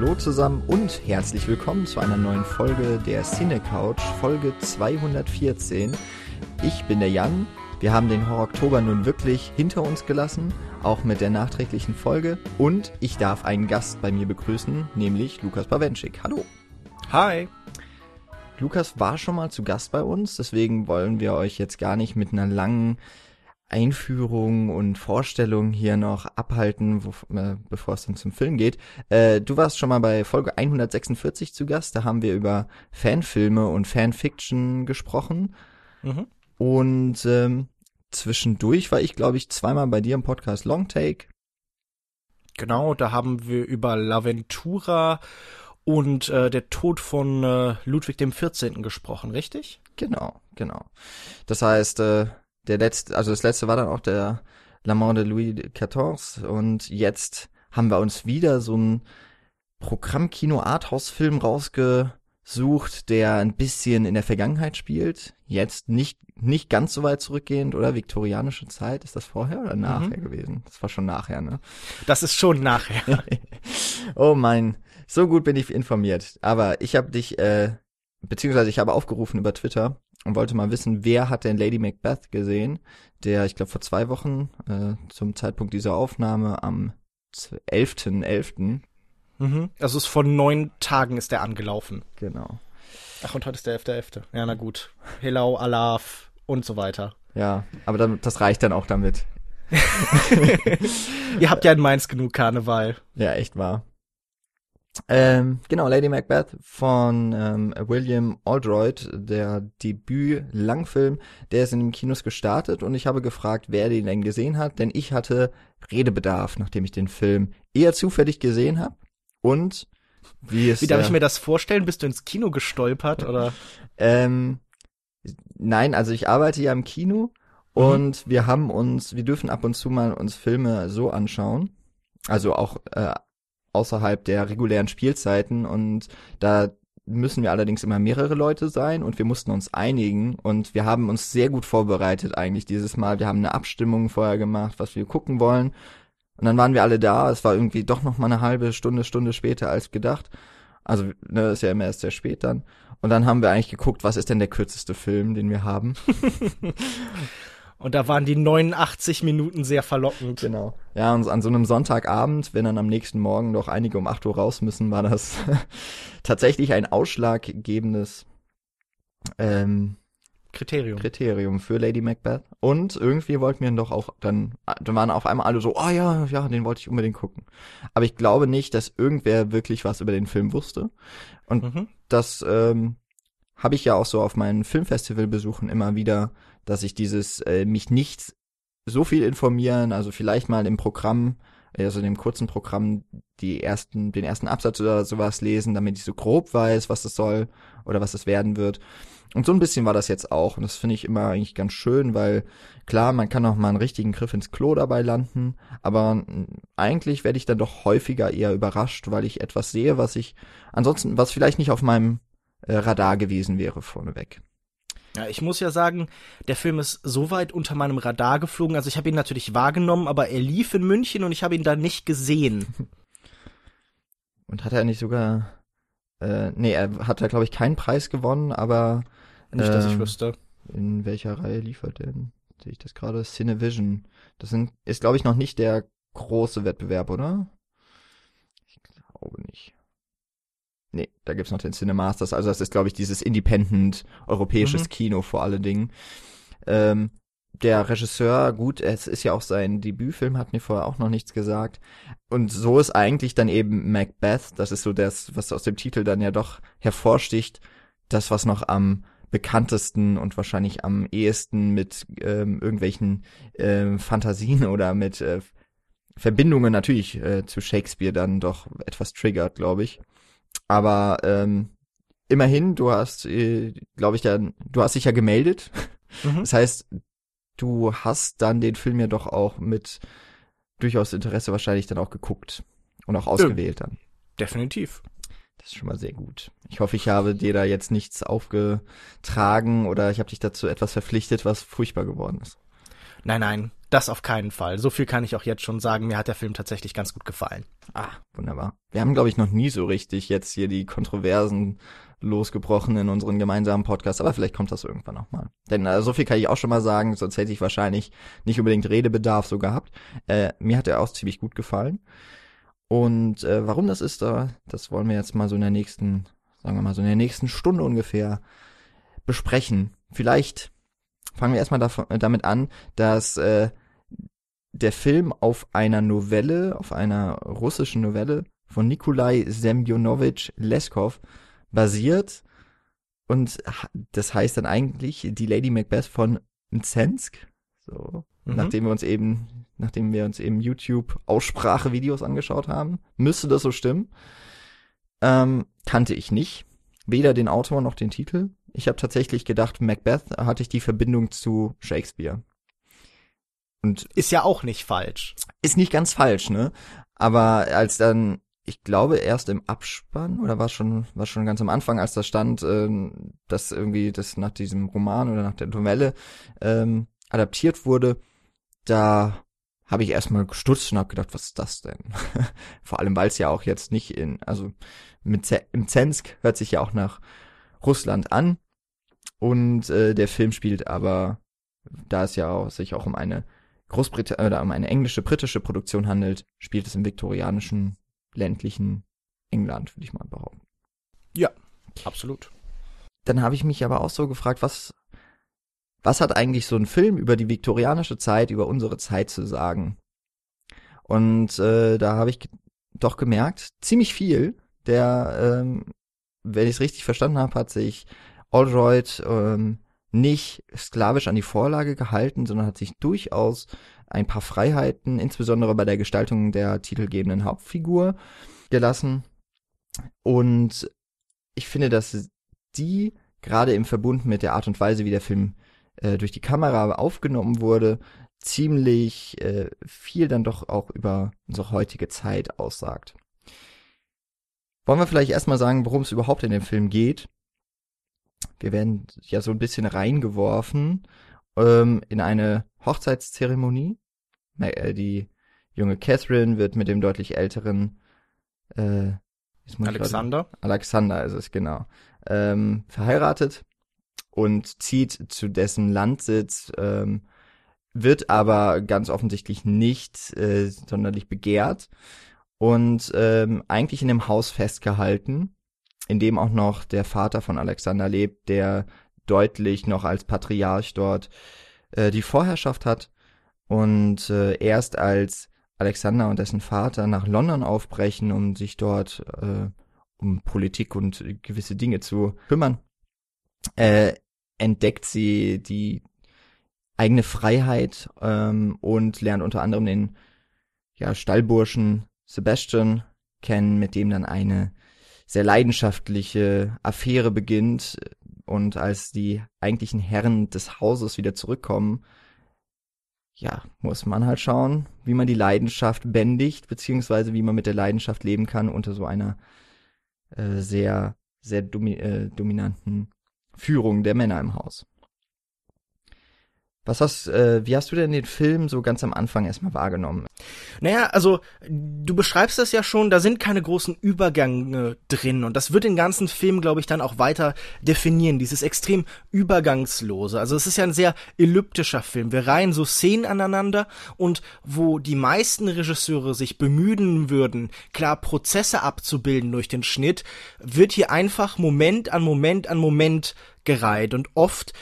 Hallo zusammen und herzlich willkommen zu einer neuen Folge der Cine Couch, Folge 214. Ich bin der Jan. Wir haben den Horror Oktober nun wirklich hinter uns gelassen, auch mit der nachträglichen Folge. Und ich darf einen Gast bei mir begrüßen, nämlich Lukas Bawenschik. Hallo. Hi. Lukas war schon mal zu Gast bei uns, deswegen wollen wir euch jetzt gar nicht mit einer langen Einführung und Vorstellung hier noch abhalten, wo, äh, bevor es dann zum Film geht. Äh, du warst schon mal bei Folge 146 zu Gast. Da haben wir über Fanfilme und Fanfiction gesprochen. Mhm. Und ähm, zwischendurch war ich, glaube ich, zweimal bei dir im Podcast Long Take. Genau, da haben wir über Laventura und äh, der Tod von äh, Ludwig dem 14. gesprochen, richtig? Genau, genau. Das heißt, äh, der letzte, also das letzte war dann auch der La Mort de Louis XIV und jetzt haben wir uns wieder so ein Programmkino Arthouse-Film rausgesucht, der ein bisschen in der Vergangenheit spielt. Jetzt nicht, nicht ganz so weit zurückgehend, oder? Viktorianische Zeit, ist das vorher oder nachher mhm. gewesen? Das war schon nachher, ne? Das ist schon nachher. oh mein, so gut bin ich informiert. Aber ich habe dich, äh, beziehungsweise ich habe aufgerufen über Twitter, und wollte mal wissen, wer hat denn Lady Macbeth gesehen, der, ich glaube, vor zwei Wochen äh, zum Zeitpunkt dieser Aufnahme am 11.11. .11. Mhm. Also es von neun Tagen ist der angelaufen. Genau. Ach, und heute ist der 11.11. .11. Ja, na gut. Hello, Alaf und so weiter. Ja, aber dann, das reicht dann auch damit. Ihr habt ja in Mainz genug Karneval. Ja, echt wahr. Ähm, genau, Lady Macbeth von ähm, William Aldroyd, der Debüt-Langfilm, der ist in den Kinos gestartet und ich habe gefragt, wer den denn gesehen hat, denn ich hatte Redebedarf, nachdem ich den Film eher zufällig gesehen habe. Und wie es. Wie darf äh, ich mir das vorstellen? Bist du ins Kino gestolpert oder? ähm, nein, also ich arbeite ja im Kino mhm. und wir haben uns, wir dürfen ab und zu mal uns Filme so anschauen. Also auch äh, außerhalb der regulären Spielzeiten und da müssen wir allerdings immer mehrere Leute sein und wir mussten uns einigen und wir haben uns sehr gut vorbereitet eigentlich dieses Mal. Wir haben eine Abstimmung vorher gemacht, was wir gucken wollen und dann waren wir alle da. Es war irgendwie doch noch mal eine halbe Stunde, Stunde später als gedacht. Also, ne, ist ja immer erst sehr spät dann. Und dann haben wir eigentlich geguckt, was ist denn der kürzeste Film, den wir haben. Und da waren die 89 Minuten sehr verlockend. Genau. Ja, und an so einem Sonntagabend, wenn dann am nächsten Morgen noch einige um 8 Uhr raus müssen, war das tatsächlich ein ausschlaggebendes ähm, Kriterium. Kriterium für Lady Macbeth. Und irgendwie wollten wir doch auch dann, dann waren auf einmal alle so, oh ja, ja, den wollte ich unbedingt gucken. Aber ich glaube nicht, dass irgendwer wirklich was über den Film wusste. Und mhm. das ähm, habe ich ja auch so auf meinen Filmfestivalbesuchen immer wieder dass ich dieses äh, mich nicht so viel informieren, also vielleicht mal im Programm, also in dem kurzen Programm die ersten, den ersten Absatz oder sowas lesen, damit ich so grob weiß, was das soll oder was das werden wird. Und so ein bisschen war das jetzt auch. Und das finde ich immer eigentlich ganz schön, weil klar, man kann auch mal einen richtigen Griff ins Klo dabei landen, aber eigentlich werde ich dann doch häufiger eher überrascht, weil ich etwas sehe, was ich ansonsten, was vielleicht nicht auf meinem äh, Radar gewesen wäre vorneweg. Ja, ich muss ja sagen, der Film ist so weit unter meinem Radar geflogen. Also ich habe ihn natürlich wahrgenommen, aber er lief in München und ich habe ihn da nicht gesehen. Und hat er nicht sogar, äh, nee, er hat da glaube ich keinen Preis gewonnen, aber nicht, ähm, dass ich ähm, wüsste. In welcher Reihe liefert denn? Sehe ich das gerade? Cinevision. Das sind, ist glaube ich noch nicht der große Wettbewerb, oder? Ich glaube nicht. Nee, da gibt's noch den Cinemasters. Also das ist, glaube ich, dieses independent europäisches mhm. Kino vor allen Dingen. Ähm, der Regisseur, gut, es ist ja auch sein Debütfilm, hat mir vorher auch noch nichts gesagt. Und so ist eigentlich dann eben Macbeth, das ist so das, was aus dem Titel dann ja doch hervorsticht, das, was noch am bekanntesten und wahrscheinlich am ehesten mit ähm, irgendwelchen ähm, Fantasien oder mit äh, Verbindungen natürlich äh, zu Shakespeare dann doch etwas triggert, glaube ich. Aber ähm, immerhin, du hast, äh, glaube ich, dann, du hast dich ja gemeldet. Mhm. Das heißt, du hast dann den Film ja doch auch mit durchaus Interesse wahrscheinlich dann auch geguckt und auch ausgewählt dann. Definitiv. Das ist schon mal sehr gut. Ich hoffe, ich habe dir da jetzt nichts aufgetragen oder ich habe dich dazu etwas verpflichtet, was furchtbar geworden ist. Nein, nein. Das auf keinen Fall. So viel kann ich auch jetzt schon sagen. Mir hat der Film tatsächlich ganz gut gefallen. Ah, wunderbar. Wir haben, glaube ich, noch nie so richtig jetzt hier die Kontroversen losgebrochen in unseren gemeinsamen Podcast, aber vielleicht kommt das irgendwann nochmal. Denn äh, so viel kann ich auch schon mal sagen, sonst hätte ich wahrscheinlich nicht unbedingt Redebedarf so gehabt. Äh, mir hat er auch ziemlich gut gefallen. Und äh, warum das ist, da, das wollen wir jetzt mal so in der nächsten, sagen wir mal so in der nächsten Stunde ungefähr besprechen. Vielleicht fangen wir erstmal äh, damit an, dass äh, der Film auf einer Novelle, auf einer russischen Novelle von Nikolai Semyonovich Leskov basiert. Und das heißt dann eigentlich die Lady Macbeth von Mzensk. So, mhm. nachdem wir uns eben, nachdem wir uns eben YouTube-Aussprache-Videos angeschaut haben, müsste das so stimmen. Ähm, kannte ich nicht. Weder den Autor noch den Titel. Ich habe tatsächlich gedacht, Macbeth hatte ich die Verbindung zu Shakespeare. Und ist ja auch nicht falsch. Ist nicht ganz falsch, ne? Aber als dann ich glaube erst im Abspann oder war schon war schon ganz am Anfang, als da stand, ähm, dass irgendwie das nach diesem Roman oder nach der Novelle ähm, adaptiert wurde, da habe ich erstmal gestutzt und habe gedacht, was ist das denn? Vor allem, weil es ja auch jetzt nicht in, also mit Z im Zensk hört sich ja auch nach Russland an und äh, der Film spielt aber, da es ja auch, sich auch um eine Großbritannien oder um eine englische britische Produktion handelt, spielt es im viktorianischen ländlichen England, würde ich mal behaupten. Ja, absolut. Dann habe ich mich aber auch so gefragt, was, was hat eigentlich so ein Film über die viktorianische Zeit, über unsere Zeit zu sagen? Und äh, da habe ich doch gemerkt, ziemlich viel. Der, ähm, wenn ich es richtig verstanden habe, hat sich Allroyd ähm, nicht sklavisch an die Vorlage gehalten, sondern hat sich durchaus ein paar Freiheiten, insbesondere bei der Gestaltung der titelgebenden Hauptfigur, gelassen. Und ich finde, dass die gerade im Verbund mit der Art und Weise, wie der Film äh, durch die Kamera aufgenommen wurde, ziemlich äh, viel dann doch auch über unsere heutige Zeit aussagt. Wollen wir vielleicht erstmal sagen, worum es überhaupt in dem Film geht? Wir werden ja so ein bisschen reingeworfen ähm, in eine Hochzeitszeremonie. Äh, die junge Catherine wird mit dem deutlich älteren äh, Alexander. Gerade, Alexander ist es, genau. Ähm, verheiratet und zieht zu dessen Landsitz, ähm, wird aber ganz offensichtlich nicht äh, sonderlich begehrt und ähm, eigentlich in dem Haus festgehalten, in dem auch noch der Vater von Alexander lebt, der deutlich noch als Patriarch dort äh, die Vorherrschaft hat und äh, erst als Alexander und dessen Vater nach London aufbrechen, um sich dort äh, um Politik und gewisse Dinge zu kümmern, äh, entdeckt sie die eigene Freiheit ähm, und lernt unter anderem den ja, Stallburschen Sebastian kennen, mit dem dann eine sehr leidenschaftliche Affäre beginnt. Und als die eigentlichen Herren des Hauses wieder zurückkommen, ja, muss man halt schauen, wie man die Leidenschaft bändigt, beziehungsweise wie man mit der Leidenschaft leben kann unter so einer äh, sehr, sehr domi äh, dominanten Führung der Männer im Haus. Was hast, äh, wie hast du denn den Film so ganz am Anfang erstmal wahrgenommen? Naja, also du beschreibst das ja schon, da sind keine großen Übergänge drin und das wird den ganzen Film, glaube ich, dann auch weiter definieren, dieses extrem übergangslose. Also es ist ja ein sehr elliptischer Film. Wir reihen so Szenen aneinander und wo die meisten Regisseure sich bemühen würden, klar Prozesse abzubilden durch den Schnitt, wird hier einfach Moment an Moment an Moment gereiht und oft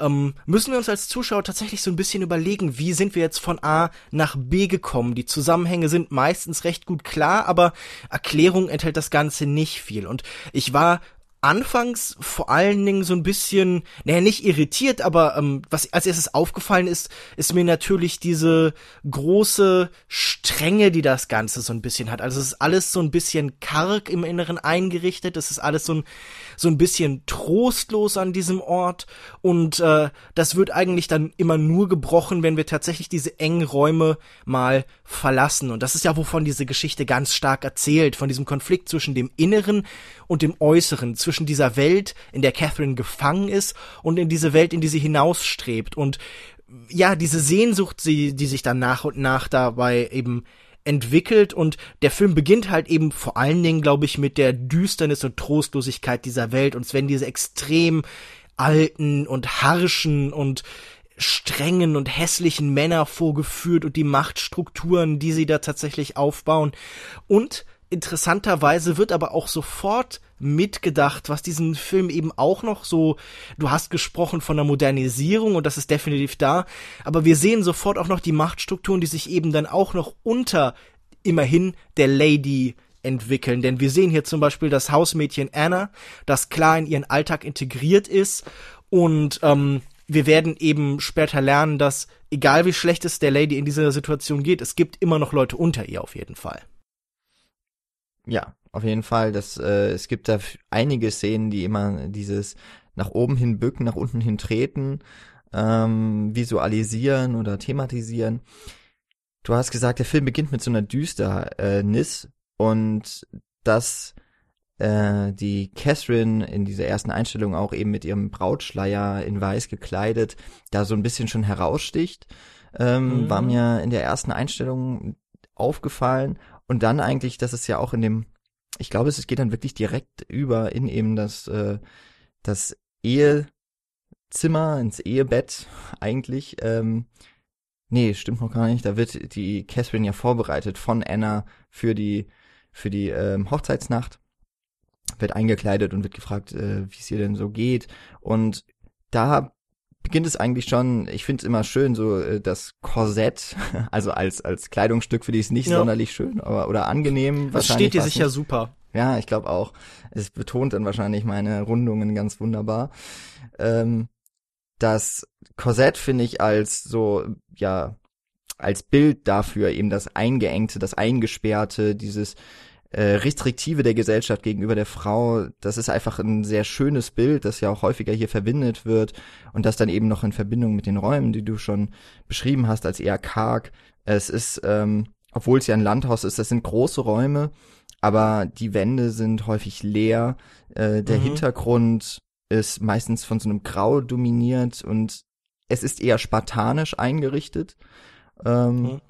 ähm, müssen wir uns als Zuschauer tatsächlich so ein bisschen überlegen, wie sind wir jetzt von A nach B gekommen. Die Zusammenhänge sind meistens recht gut klar, aber Erklärung enthält das Ganze nicht viel. Und ich war anfangs vor allen Dingen so ein bisschen, naja, nicht irritiert, aber ähm, was als erstes aufgefallen ist, ist mir natürlich diese große Strenge, die das Ganze so ein bisschen hat. Also es ist alles so ein bisschen karg im Inneren eingerichtet, es ist alles so ein, so ein bisschen trostlos an diesem Ort und äh, das wird eigentlich dann immer nur gebrochen, wenn wir tatsächlich diese engen Räume mal verlassen. Und das ist ja, wovon diese Geschichte ganz stark erzählt, von diesem Konflikt zwischen dem Inneren und dem Äußeren, zwischen dieser Welt, in der Catherine gefangen ist, und in diese Welt, in die sie hinausstrebt. Und ja, diese Sehnsucht, die, die sich dann nach und nach dabei eben entwickelt und der Film beginnt halt eben vor allen Dingen, glaube ich, mit der Düsternis und Trostlosigkeit dieser Welt und werden diese extrem alten und harschen und strengen und hässlichen Männer vorgeführt und die Machtstrukturen, die sie da tatsächlich aufbauen. Und interessanterweise wird aber auch sofort mitgedacht, was diesen Film eben auch noch so, du hast gesprochen von der Modernisierung und das ist definitiv da, aber wir sehen sofort auch noch die Machtstrukturen, die sich eben dann auch noch unter immerhin der Lady entwickeln. Denn wir sehen hier zum Beispiel das Hausmädchen Anna, das klar in ihren Alltag integriert ist und ähm, wir werden eben später lernen, dass egal wie schlecht es der Lady in dieser Situation geht, es gibt immer noch Leute unter ihr auf jeden Fall. Ja, auf jeden Fall. Das, äh, es gibt da einige Szenen, die immer dieses nach oben hin bücken, nach unten hin treten, ähm, visualisieren oder thematisieren. Du hast gesagt, der Film beginnt mit so einer Düsternis und dass äh, die Catherine in dieser ersten Einstellung auch eben mit ihrem Brautschleier in weiß gekleidet da so ein bisschen schon heraussticht, ähm, mhm. war mir in der ersten Einstellung aufgefallen und dann eigentlich, dass es ja auch in dem, ich glaube, es geht dann wirklich direkt über in eben das, äh, das Ehezimmer, ins Ehebett eigentlich. Ähm, nee, stimmt noch gar nicht. Da wird die Catherine ja vorbereitet von Anna für die, für die ähm, Hochzeitsnacht. Wird eingekleidet und wird gefragt, äh, wie es ihr denn so geht. Und da beginnt es eigentlich schon, ich finde es immer schön, so äh, das Korsett, also als als Kleidungsstück finde ich es nicht ja. sonderlich schön, aber oder angenehm. Das steht dir sicher super. Ja, ich glaube auch. Es betont dann wahrscheinlich meine Rundungen ganz wunderbar. Ähm, das Korsett finde ich als so, ja, als Bild dafür eben das Eingeengte, das Eingesperrte, dieses äh, Restriktive der Gesellschaft gegenüber der Frau, das ist einfach ein sehr schönes Bild, das ja auch häufiger hier verwendet wird und das dann eben noch in Verbindung mit den Räumen, die du schon beschrieben hast, als eher karg. Es ist, ähm, obwohl es ja ein Landhaus ist, das sind große Räume, aber die Wände sind häufig leer, äh, der mhm. Hintergrund ist meistens von so einem Grau dominiert und es ist eher spartanisch eingerichtet. Ähm, mhm.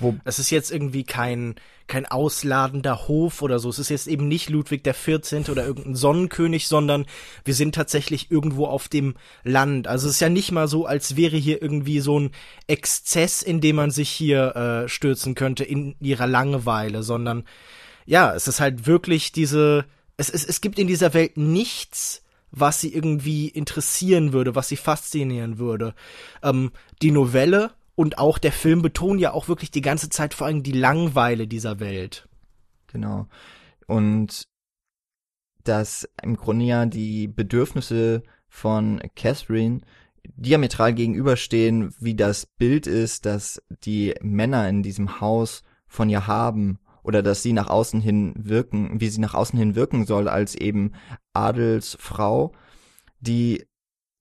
Wo es ist jetzt irgendwie kein, kein ausladender Hof oder so. Es ist jetzt eben nicht Ludwig der 14. oder irgendein Sonnenkönig, sondern wir sind tatsächlich irgendwo auf dem Land. Also es ist ja nicht mal so, als wäre hier irgendwie so ein Exzess, in dem man sich hier äh, stürzen könnte in ihrer Langeweile, sondern ja, es ist halt wirklich diese, es, es, es gibt in dieser Welt nichts, was sie irgendwie interessieren würde, was sie faszinieren würde. Ähm, die Novelle und auch der Film betont ja auch wirklich die ganze Zeit vor allem die Langweile dieser Welt. Genau. Und dass im Grunde ja die Bedürfnisse von Catherine diametral gegenüberstehen, wie das Bild ist, dass die Männer in diesem Haus von ihr haben oder dass sie nach außen hin wirken, wie sie nach außen hin wirken soll als eben Adelsfrau, die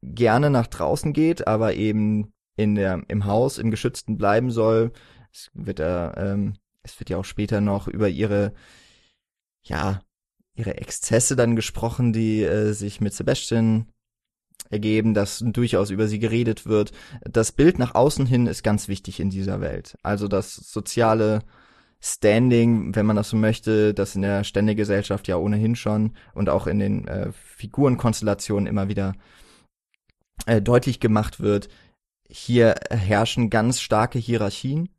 gerne nach draußen geht, aber eben in der, im Haus, im Geschützten bleiben soll. Es wird, äh, ähm, es wird ja auch später noch über ihre, ja, ihre Exzesse dann gesprochen, die äh, sich mit Sebastian ergeben, dass durchaus über sie geredet wird. Das Bild nach außen hin ist ganz wichtig in dieser Welt. Also das soziale Standing, wenn man das so möchte, das in der Ständegesellschaft ja ohnehin schon und auch in den äh, Figurenkonstellationen immer wieder äh, deutlich gemacht wird, hier herrschen ganz starke Hierarchien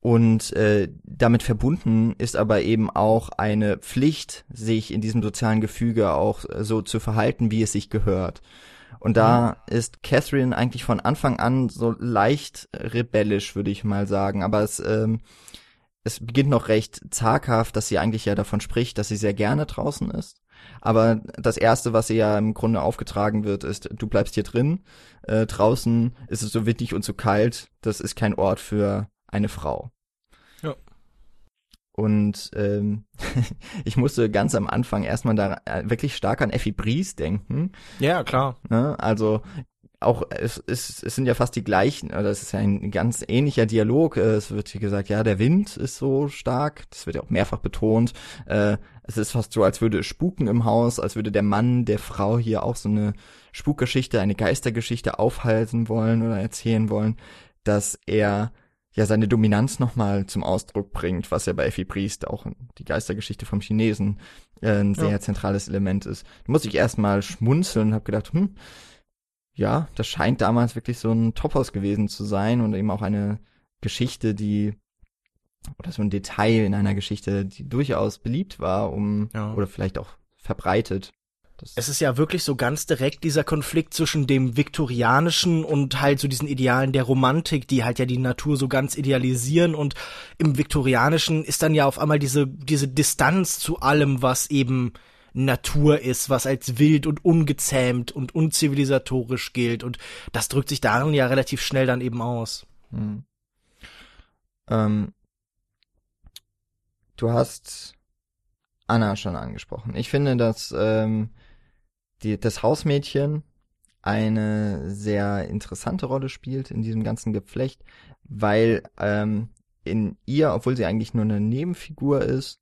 und äh, damit verbunden ist aber eben auch eine Pflicht, sich in diesem sozialen Gefüge auch so zu verhalten, wie es sich gehört. Und da mhm. ist Catherine eigentlich von Anfang an so leicht rebellisch, würde ich mal sagen. Aber es, ähm, es beginnt noch recht zaghaft, dass sie eigentlich ja davon spricht, dass sie sehr gerne draußen ist. Aber das erste, was ihr ja im Grunde aufgetragen wird, ist, du bleibst hier drin. Äh, draußen ist es so windig und so kalt. Das ist kein Ort für eine Frau. Ja. Und ähm, ich musste ganz am Anfang erstmal da äh, wirklich stark an Effi Bries denken. Ja, klar. Ne? Also auch es, es, es sind ja fast die gleichen, oder es ist ja ein ganz ähnlicher Dialog. Äh, Es wird hier gesagt, ja, der Wind ist so stark, das wird ja auch mehrfach betont. Äh, Es ist fast so, als würde es spuken im Haus, als würde der Mann der Frau hier auch so eine Spukgeschichte, eine Geistergeschichte aufhalten wollen oder erzählen wollen, dass er ja seine Dominanz nochmal zum Ausdruck bringt, was ja bei Effi Priest auch die Geistergeschichte vom Chinesen äh, ein sehr Ja. zentrales Element ist. Da muss ich erstmal schmunzeln und habe gedacht, hm, ja, das scheint damals wirklich so ein Topos gewesen zu sein und eben auch eine Geschichte, die oder so ein Detail in einer Geschichte, die durchaus beliebt war, um Ja. oder vielleicht auch verbreitet. Das, Es ist ja wirklich so ganz direkt dieser Konflikt zwischen dem Viktorianischen und halt so diesen Idealen der Romantik, die halt ja die Natur so ganz idealisieren und im Viktorianischen ist dann ja auf einmal diese, diese Distanz zu allem, was eben Natur ist, was als wild und ungezähmt und unzivilisatorisch gilt und das drückt sich darin ja relativ schnell dann eben aus. Hm. Ähm, du hast Anna schon angesprochen. Ich finde, dass ähm, die, das Hausmädchen eine sehr interessante Rolle spielt in diesem ganzen Geflecht, weil ähm, in ihr, obwohl sie eigentlich nur eine Nebenfigur ist,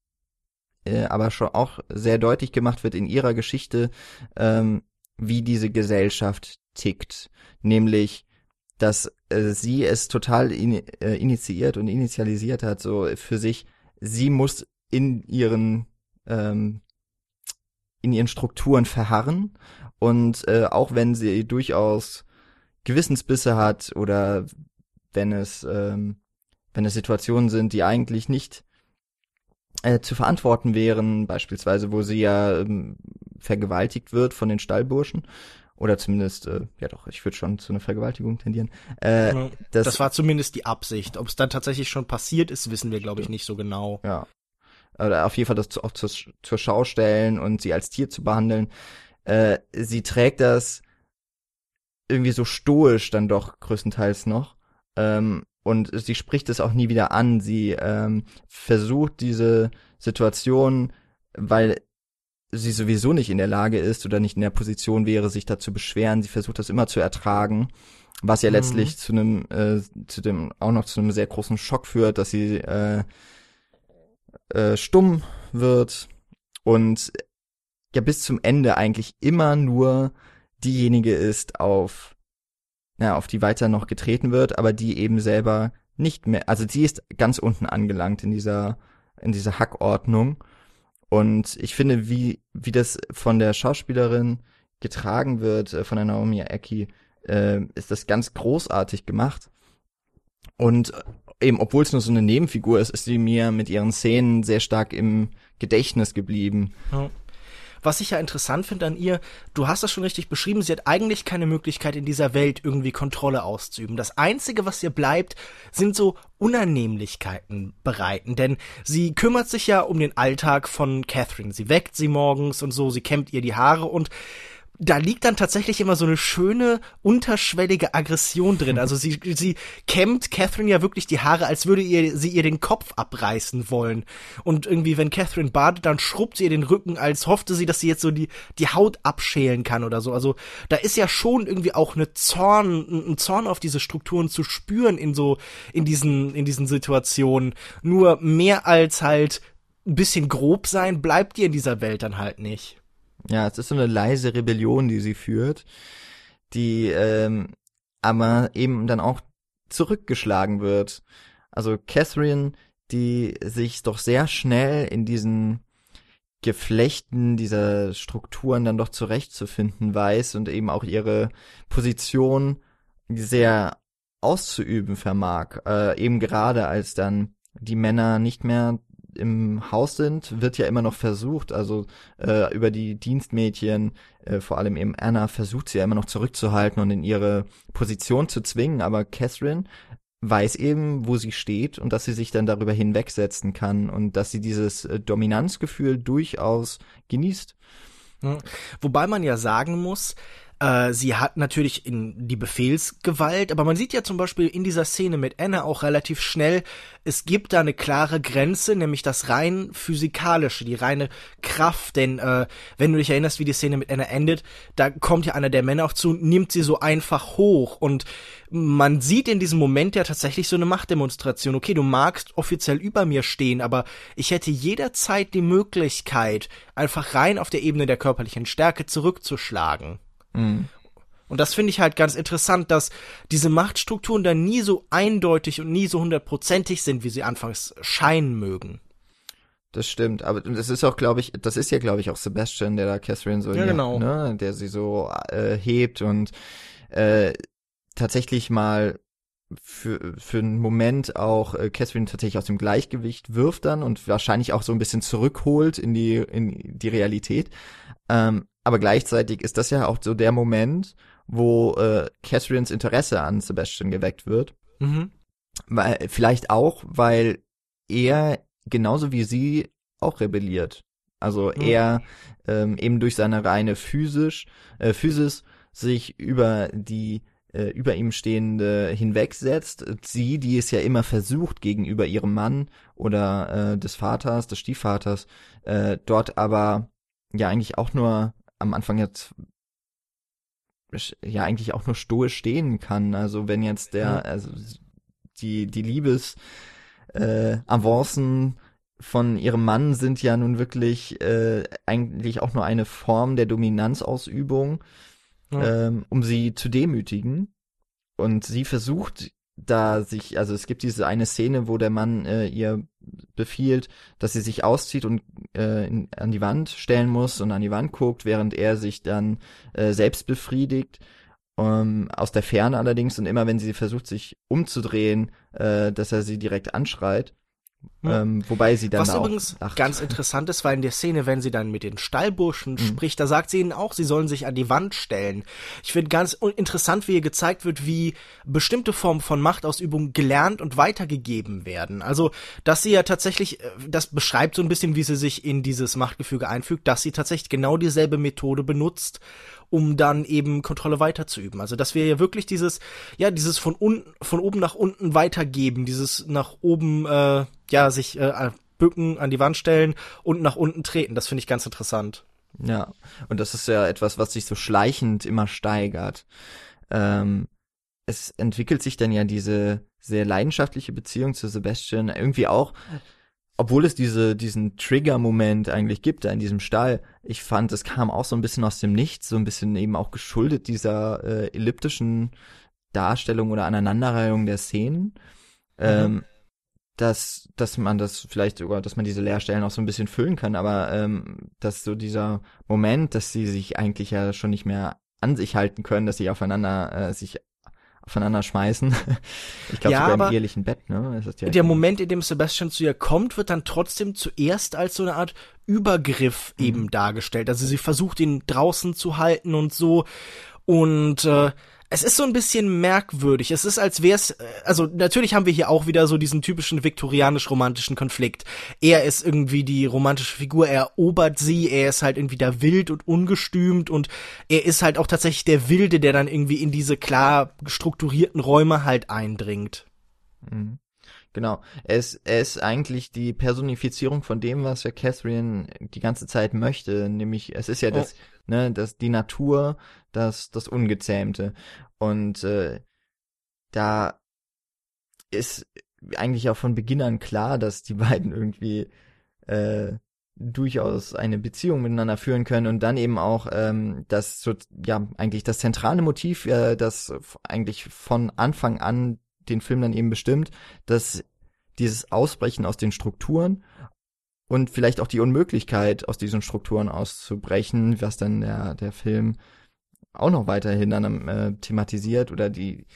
äh, aber schon auch sehr deutlich gemacht wird in ihrer Geschichte, ähm, wie diese Gesellschaft tickt. Nämlich, dass äh, sie es total in, äh, initiiert und initialisiert hat, so für sich, sie muss in ihren ähm, in ihren Strukturen verharren. Und äh, auch wenn sie durchaus Gewissensbisse hat oder wenn es ähm, wenn es Situationen sind, die eigentlich nicht äh, zu verantworten wären, beispielsweise wo sie ja ähm, vergewaltigt wird von den Stallburschen oder zumindest äh, ja doch, ich würde schon zu einer Vergewaltigung tendieren. Äh, das, Das war zumindest die Absicht. Ob es dann tatsächlich schon passiert ist, wissen wir, glaube ich, nicht so genau. Ja. Oder auf jeden Fall das zu- auch zur, zur Schau stellen und sie als Tier zu behandeln. Äh, sie trägt das irgendwie so stoisch dann doch größtenteils noch. Ähm, und sie spricht es auch nie wieder an. Sie ähm, versucht diese Situation, weil sie sowieso nicht in der Lage ist oder nicht in der Position wäre, sich da zu beschweren. Sie versucht das immer zu ertragen, was ja Mhm. letztlich zu einem, äh, zu dem auch noch zu einem sehr großen Schock führt, dass sie äh, äh, stumm wird und ja bis zum Ende eigentlich immer nur diejenige ist, auf, na, auf die weiter noch getreten wird, aber die eben selber nicht mehr, also sie ist ganz unten angelangt in dieser, in dieser Hackordnung. Und ich finde, wie, wie das von der Schauspielerin getragen wird, äh, von der Naomi Eki, äh, ist das ganz großartig gemacht. Und äh, eben, obwohl es nur so eine Nebenfigur ist, ist sie mir mit ihren Szenen sehr stark im Gedächtnis geblieben. Ja. Was ich ja interessant finde an ihr, du hast das schon richtig beschrieben, sie hat eigentlich keine Möglichkeit in dieser Welt irgendwie Kontrolle auszuüben. Das Einzige, was ihr bleibt, sind so Unannehmlichkeiten bereiten, denn sie kümmert sich ja um den Alltag von Catherine. Sie weckt sie morgens und so, sie kämmt ihr die Haare und da liegt dann tatsächlich immer so eine schöne, unterschwellige Aggression drin. Also sie, sie kämmt Catherine ja wirklich die Haare, als würde ihr, sie ihr den Kopf abreißen wollen. Und irgendwie, wenn Catherine badet, dann schrubbt sie ihr den Rücken, als hoffte sie, dass sie jetzt so die, die Haut abschälen kann oder so. Also da ist ja schon irgendwie auch eine Zorn, ein Zorn auf diese Strukturen zu spüren in so, in diesen, in diesen Situationen. Nur mehr als halt ein bisschen grob sein, bleibt ihr in dieser Welt dann halt nicht. Ja, es ist so eine leise Rebellion, die sie führt, die ähm, aber eben dann auch zurückgeschlagen wird. Also Catherine, die sich doch sehr schnell in diesen Geflechten dieser Strukturen dann doch zurechtzufinden weiß und eben auch ihre Position sehr auszuüben vermag. Äh, eben gerade als dann die Männer nicht mehr im Haus sind, wird ja immer noch versucht, also äh, über die Dienstmädchen, äh, vor allem eben Anna, versucht sie ja immer noch zurückzuhalten und in ihre Position zu zwingen, aber Catherine weiß eben, wo sie steht und dass sie sich dann darüber hinwegsetzen kann und dass sie dieses äh, Dominanzgefühl durchaus genießt. Wobei man ja sagen muss, Äh, sie hat natürlich in die Befehlsgewalt, aber man sieht ja zum Beispiel in dieser Szene mit Anna auch relativ schnell, es gibt da eine klare Grenze, nämlich das rein physikalische, die reine Kraft. Denn äh, wenn du dich erinnerst, wie die Szene mit Anna endet, da kommt ja einer der Männer auch zu, nimmt sie so einfach hoch und man sieht in diesem Moment ja tatsächlich so eine Machtdemonstration. Okay, du magst offiziell über mir stehen, aber ich hätte jederzeit die Möglichkeit, einfach rein auf der Ebene der körperlichen Stärke zurückzuschlagen. Mhm. Und das finde ich halt ganz interessant, dass diese Machtstrukturen dann nie so eindeutig und nie so hundertprozentig sind, wie sie anfangs scheinen mögen. Das stimmt, aber das ist auch, glaube ich, das ist ja, glaube ich, auch Sebastian, der da Catherine so, ja, genau. ne, der sie so äh, hebt und äh, tatsächlich mal für, für einen Moment auch äh, Catherine tatsächlich aus dem Gleichgewicht wirft dann und wahrscheinlich auch so ein bisschen zurückholt in die, in die Realität. Ähm, aber gleichzeitig ist das ja auch so der Moment, wo äh, Catherines Interesse an Sebastian geweckt wird. Mhm. Weil, vielleicht auch, weil er genauso wie sie auch rebelliert. Also mhm. er ähm, eben durch seine reine physisch, äh, Physis sich über die äh, über ihm stehende hinwegsetzt. Sie, die es ja immer versucht gegenüber ihrem Mann oder äh, des Vaters, des Stiefvaters, äh, dort aber ja eigentlich auch nur am Anfang jetzt ja eigentlich auch nur stoisch stehen kann. Also wenn jetzt der, also die, die Liebes äh, Avancen von ihrem Mann sind ja nun wirklich äh, eigentlich auch nur eine Form der Dominanzausübung, ja. ähm, um sie zu demütigen. Und sie versucht da sich, also es gibt diese eine Szene, wo der Mann äh, ihr befiehlt, dass sie sich auszieht und äh, in, an die Wand stellen muss und an die Wand guckt, während er sich dann äh, selbst befriedigt. Ähm, aus der Ferne allerdings und immer wenn sie versucht, sich umzudrehen, äh, dass er sie direkt anschreit. Ähm, wobei sie dann Was übrigens lacht. ganz interessant ist, weil in der Szene, wenn sie dann mit den Stallburschen mhm. spricht, da sagt sie ihnen auch, sie sollen sich an die Wand stellen. Ich finde ganz interessant, wie hier gezeigt wird, wie bestimmte Formen von Machtausübung gelernt und weitergegeben werden. Also, dass sie ja tatsächlich, äh, das beschreibt so ein bisschen, wie sie sich in dieses Machtgefüge einfügt, dass sie tatsächlich genau dieselbe Methode benutzt um dann eben Kontrolle weiterzuüben. Also dass wir ja wirklich dieses, ja, dieses von unten, von oben nach unten weitergeben, dieses nach oben, äh, ja, sich äh, bücken, an die Wand stellen und nach unten treten. Das finde ich ganz interessant. Ja, und das ist ja etwas, was sich so schleichend immer steigert. Ähm, es entwickelt sich dann ja diese sehr leidenschaftliche Beziehung zu Sebastian irgendwie auch obwohl es diese, diesen Trigger-Moment eigentlich gibt da in diesem Stall, ich fand, es kam auch so ein bisschen aus dem Nichts, so ein bisschen eben auch geschuldet dieser äh, elliptischen Darstellung oder Aneinanderreihung der Szenen. Mhm. Ähm, dass, dass man das vielleicht sogar, dass man diese Leerstellen auch so ein bisschen füllen kann, aber ähm, dass so dieser Moment, dass sie sich eigentlich ja schon nicht mehr an sich halten können, dass sie aufeinander äh, sich aufeinander schmeißen. Ich glaube ja, sogar im ehelichen Bett, ne? Der Moment, in dem Sebastian zu ihr kommt, wird dann trotzdem zuerst als so eine Art Übergriff mhm. eben dargestellt. Also sie versucht ihn draußen zu halten und so. Und äh, es ist so ein bisschen merkwürdig. Es ist, als wär's, äh, also natürlich haben wir hier auch wieder so diesen typischen viktorianisch-romantischen Konflikt. Er ist irgendwie die romantische Figur, er erobert sie, er ist halt irgendwie da wild und ungestümt und er ist halt auch tatsächlich der Wilde, der dann irgendwie in diese klar strukturierten Räume halt eindringt. Mhm. Genau. Er ist, er ist eigentlich die Personifizierung von dem, was ja Catherine die ganze Zeit möchte. Nämlich, es ist ja das, oh. Ne, das, die Natur, das, das Ungezähmte. Und äh, da ist eigentlich auch von Beginn an klar, dass die beiden irgendwie äh, durchaus eine Beziehung miteinander führen können und dann eben auch ähm, das so ja eigentlich das zentrale Motiv, äh, das eigentlich von Anfang an den Film dann eben bestimmt, dass dieses Ausbrechen aus den Strukturen und vielleicht auch die Unmöglichkeit, aus diesen Strukturen auszubrechen, was dann der, der Film auch noch weiterhin dann äh, thematisiert oder die,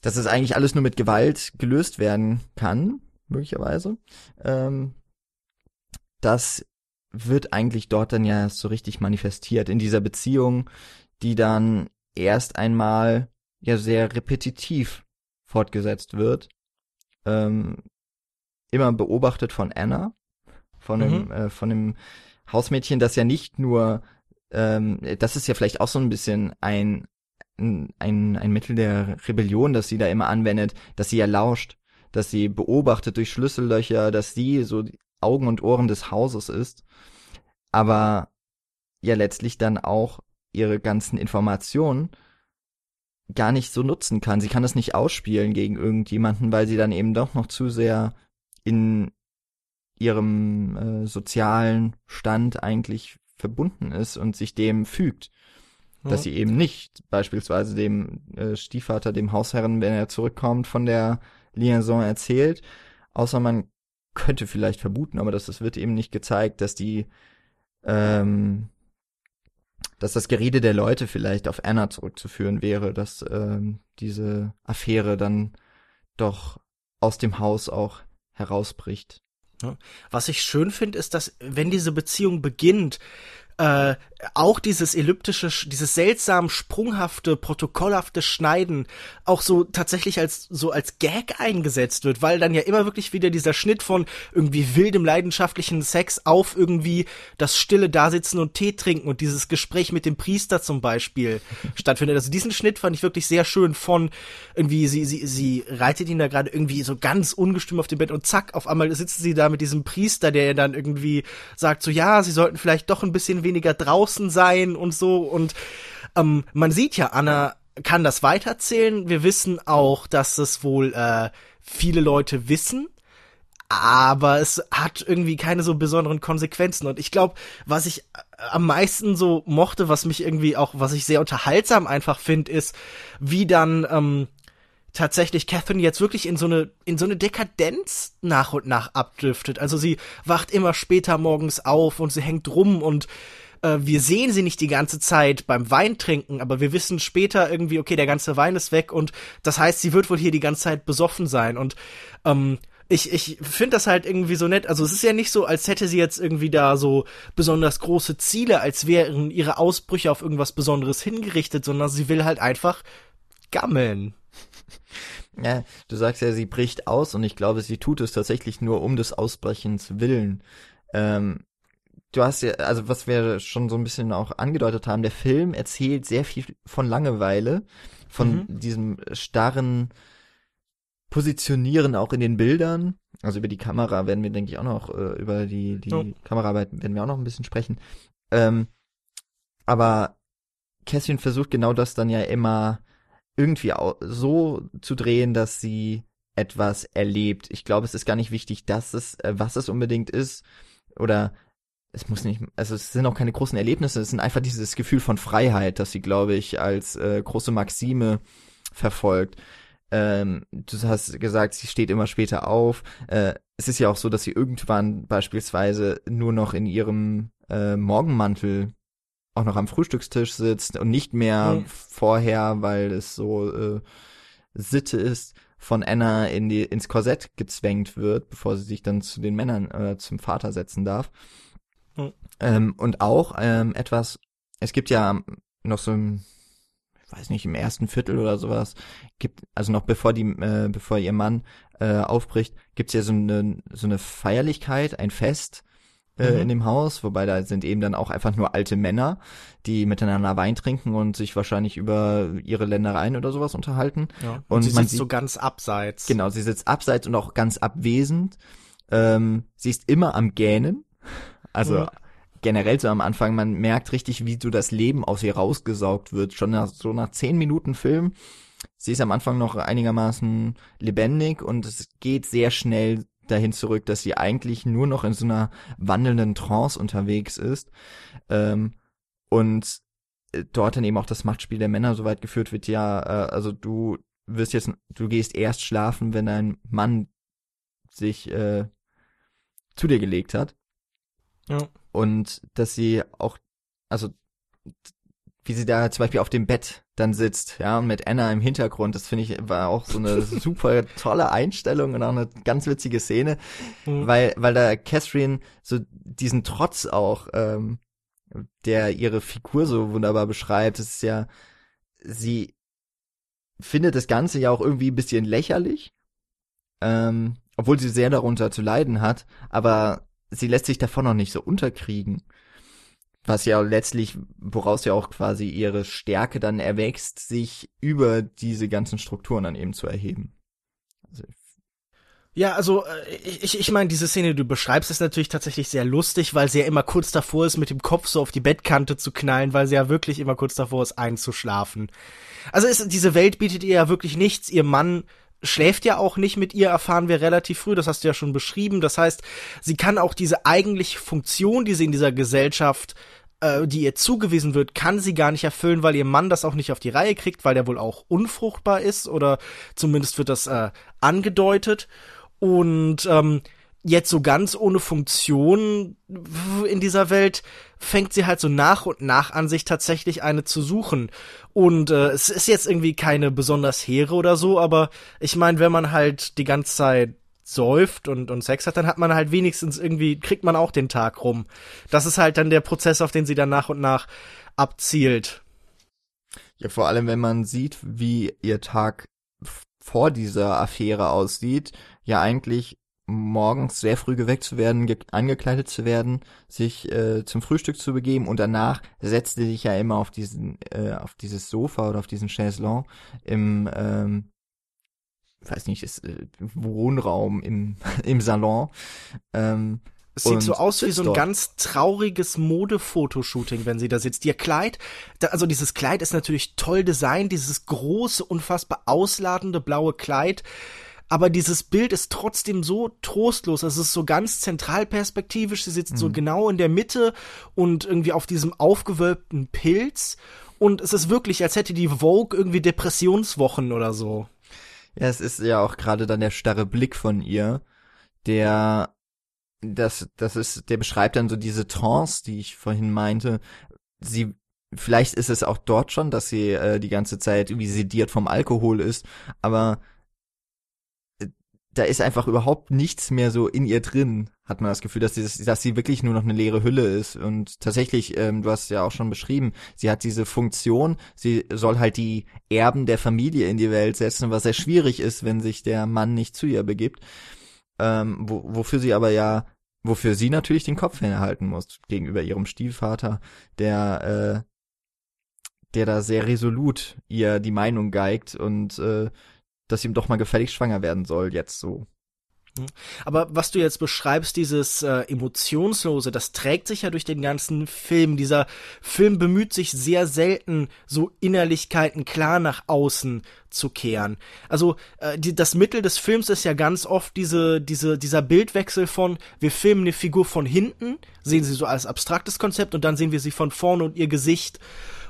dass es eigentlich alles nur mit Gewalt gelöst werden kann, möglicherweise. Ähm, das wird eigentlich dort dann ja so richtig manifestiert in dieser Beziehung, die dann erst einmal ja sehr repetitiv fortgesetzt wird. Ähm, immer beobachtet von Anna, von mhm. dem, äh, von dem Hausmädchen, das ja nicht nur ähm, das ist ja vielleicht auch so ein bisschen ein, ein, ein Mittel der Rebellion, das sie da immer anwendet, dass sie ja lauscht, dass sie beobachtet durch Schlüssellöcher, dass sie so die Augen und Ohren des Hauses ist, aber ja letztlich dann auch ihre ganzen Informationen gar nicht so nutzen kann. Sie kann das nicht ausspielen gegen irgendjemanden, weil sie dann eben doch noch zu sehr in ihrem äh, sozialen Stand eigentlich verbunden ist und sich dem fügt. Ja. Dass sie eben nicht beispielsweise dem äh, Stiefvater, dem Hausherren, wenn er zurückkommt, von der Liaison erzählt, außer man könnte vielleicht vermuten, aber das, das wird eben nicht gezeigt, dass die ähm, dass das Gerede der Leute vielleicht auf Anna zurückzuführen wäre, dass ähm, diese Affäre dann doch aus dem Haus auch herausbricht. Was ich schön finde, ist, dass wenn diese Beziehung beginnt, äh, auch dieses elliptische, dieses seltsam sprunghafte, protokollhafte Schneiden auch so tatsächlich als so als Gag eingesetzt wird, weil dann ja immer wirklich wieder dieser Schnitt von irgendwie wildem leidenschaftlichen Sex auf irgendwie das stille Dasitzen und Tee trinken und dieses Gespräch mit dem Priester zum Beispiel stattfindet. Also diesen Schnitt fand ich wirklich sehr schön von irgendwie sie sie sie reitet ihn da gerade irgendwie so ganz ungestüm auf dem Bett und zack auf einmal sitzen sie da mit diesem Priester, der dann irgendwie sagt so ja sie sollten vielleicht doch ein bisschen weniger draußen sein und so. Und ähm, man sieht ja, Anna kann das weiterzählen. Wir wissen auch, dass es wohl äh, viele Leute wissen. Aber es hat irgendwie keine so besonderen Konsequenzen. Und ich glaube, was ich am meisten so mochte, was mich irgendwie auch, was ich sehr unterhaltsam einfach finde, ist, wie dann ähm, tatsächlich Catherine jetzt wirklich in so eine in so eine Dekadenz nach und nach abdriftet. Also sie wacht immer später morgens auf und sie hängt rum und äh, wir sehen sie nicht die ganze Zeit beim Weintrinken, aber wir wissen später irgendwie, okay, der ganze Wein ist weg und das heißt, sie wird wohl hier die ganze Zeit besoffen sein und ähm, ich, ich finde das halt irgendwie so nett. Also es ist ja nicht so, als hätte sie jetzt irgendwie da so besonders große Ziele, als wären ihre Ausbrüche auf irgendwas Besonderes hingerichtet, sondern sie will halt einfach gammeln. Ja, du sagst ja, sie bricht aus und ich glaube, sie tut es tatsächlich nur um des Ausbrechens willen. Ähm, du hast ja, also was wir schon so ein bisschen auch angedeutet haben, der Film erzählt sehr viel von Langeweile, von mhm. diesem starren Positionieren auch in den Bildern. Also über die Kamera werden wir, denke ich, auch noch, äh, über die, die oh. Kameraarbeit werden wir auch noch ein bisschen sprechen. Ähm, aber Catherine versucht genau das dann ja immer irgendwie so zu drehen, dass sie etwas erlebt. Ich glaube, es ist gar nicht wichtig, dass es, äh, was es unbedingt ist. Oder es muss nicht, also es sind auch keine großen Erlebnisse, es sind einfach dieses Gefühl von Freiheit, das sie, glaube ich, als äh, große Maxime verfolgt. Ähm, du hast gesagt, sie steht immer später auf. Äh, es ist ja auch so, dass sie irgendwann beispielsweise nur noch in ihrem äh, Morgenmantel auch noch am Frühstückstisch sitzt und nicht mehr mhm. vorher, weil es so äh, Sitte ist, von Anna in die, ins Korsett gezwängt wird, bevor sie sich dann zu den Männern äh, zum Vater setzen darf. Mhm. Ähm, und auch ähm, etwas, es gibt ja noch so ein, ich weiß nicht, im ersten Viertel oder sowas, gibt, also noch bevor die, äh, bevor ihr Mann äh, aufbricht, gibt's ja so eine, so eine Feierlichkeit, ein Fest, äh, mhm. in dem Haus, wobei da sind eben dann auch einfach nur alte Männer, die miteinander Wein trinken und sich wahrscheinlich über ihre Ländereien oder sowas unterhalten. Ja. Und, und sie sitzt sieht, so ganz abseits. Genau, sie sitzt abseits und auch ganz abwesend. Ähm, sie ist immer am Gähnen. Also mhm. generell so am Anfang, man merkt richtig, wie so das Leben aus ihr rausgesaugt wird. Schon nach, so nach zehn Minuten Film. Sie ist am Anfang noch einigermaßen lebendig und es geht sehr schnell dahin zurück, dass sie eigentlich nur noch in so einer wandelnden Trance unterwegs ist ähm, und äh, dort dann eben auch das Machtspiel der Männer so weit geführt wird, ja, äh, also du wirst jetzt, du gehst erst schlafen, wenn ein Mann sich äh, zu dir gelegt hat. Ja. Und dass sie auch, also wie sie da zum Beispiel auf dem Bett dann sitzt, ja, und mit Anna im Hintergrund, das finde ich, war auch so eine super tolle Einstellung und auch eine ganz witzige Szene, mhm. weil, weil da Catherine so diesen Trotz auch, ähm, der ihre Figur so wunderbar beschreibt, das ist ja, sie findet das Ganze ja auch irgendwie ein bisschen lächerlich, ähm, obwohl sie sehr darunter zu leiden hat, aber sie lässt sich davon noch nicht so unterkriegen was ja letztlich, woraus ja auch quasi ihre Stärke dann erwächst, sich über diese ganzen Strukturen dann eben zu erheben. Also ja, also äh, ich, ich meine, diese Szene, die du beschreibst, ist natürlich tatsächlich sehr lustig, weil sie ja immer kurz davor ist, mit dem Kopf so auf die Bettkante zu knallen, weil sie ja wirklich immer kurz davor ist, einzuschlafen. Also ist, diese Welt bietet ihr ja wirklich nichts. Ihr Mann schläft ja auch nicht mit ihr, erfahren wir relativ früh, das hast du ja schon beschrieben. Das heißt, sie kann auch diese eigentliche Funktion, die sie in dieser Gesellschaft äh, die ihr zugewiesen wird, kann sie gar nicht erfüllen, weil ihr Mann das auch nicht auf die Reihe kriegt, weil der wohl auch unfruchtbar ist oder zumindest wird das äh, angedeutet. Und ähm, jetzt so ganz ohne Funktion in dieser Welt fängt sie halt so nach und nach an, sich tatsächlich eine zu suchen. Und äh, es ist jetzt irgendwie keine besonders hehre oder so, aber ich meine, wenn man halt die ganze Zeit säuft und, und Sex hat, dann hat man halt wenigstens irgendwie, kriegt man auch den Tag rum. Das ist halt dann der Prozess, auf den sie dann nach und nach abzielt. Ja, vor allem, wenn man sieht, wie ihr Tag vor dieser Affäre aussieht, ja eigentlich morgens sehr früh geweckt zu werden, angekleidet zu werden, sich äh, zum Frühstück zu begeben und danach setzt sie sich ja immer auf diesen, äh, auf dieses Sofa oder auf diesen Chaiselon im, ähm, weiß nicht, ist äh, Wohnraum im, im Salon. Ähm, es sieht so aus wie so ein dort. ganz trauriges Modefotoshooting, wenn sie da sitzt. Ihr Kleid, da, also dieses Kleid ist natürlich toll designt, dieses große, unfassbar ausladende blaue Kleid. Aber dieses Bild ist trotzdem so trostlos. Es ist so ganz zentralperspektivisch. Sie sitzt mhm. so genau in der Mitte und irgendwie auf diesem aufgewölbten Pilz. Und es ist wirklich, als hätte die Vogue irgendwie Depressionswochen oder so. Ja, es ist ja auch gerade dann der starre Blick von ihr, der das, das ist, der beschreibt dann so diese Trance, die ich vorhin meinte. Sie, vielleicht ist es auch dort schon, dass sie äh, die ganze Zeit irgendwie sediert vom Alkohol ist, aber da ist einfach überhaupt nichts mehr so in ihr drin, hat man das Gefühl, dass sie, dass sie wirklich nur noch eine leere Hülle ist. Und tatsächlich, ähm, du hast ja auch schon beschrieben, sie hat diese Funktion, sie soll halt die Erben der Familie in die Welt setzen, was sehr schwierig ist, wenn sich der Mann nicht zu ihr begibt. Ähm, wo, wofür sie aber ja wofür sie natürlich den Kopf hinhalten muss gegenüber ihrem Stiefvater, der, äh, der da sehr resolut ihr die Meinung geigt und äh, dass ihm doch mal gefällig schwanger werden soll, jetzt so. Hm. Aber was du jetzt beschreibst, dieses äh, emotionslose, das trägt sich ja durch den ganzen Film. Dieser Film bemüht sich sehr selten, so Innerlichkeiten klar nach außen zu kehren. Also äh, die, das Mittel des Films ist ja ganz oft diese, diese, dieser Bildwechsel von, wir filmen eine Figur von hinten, sehen sie so als abstraktes Konzept und dann sehen wir sie von vorne und ihr Gesicht.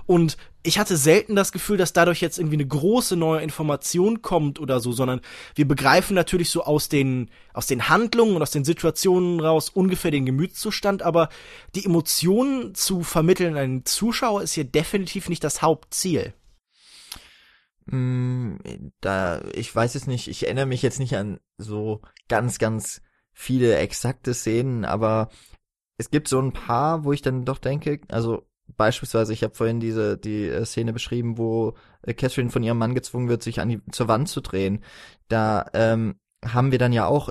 Und ich hatte selten das Gefühl, dass dadurch jetzt irgendwie eine große neue Information kommt oder so, sondern wir begreifen natürlich so aus den, aus den Handlungen und aus den Situationen raus ungefähr den Gemütszustand, aber die Emotionen zu vermitteln an Zuschauer ist hier definitiv nicht das Hauptziel. Mm, da, ich weiß es nicht, ich erinnere mich jetzt nicht an so ganz, ganz viele exakte Szenen, aber es gibt so ein paar, wo ich dann doch denke, also beispielsweise, ich habe vorhin diese die äh, Szene beschrieben, wo äh, Catherine von ihrem Mann gezwungen wird, sich an die zur Wand zu drehen. Da ähm, haben wir dann ja auch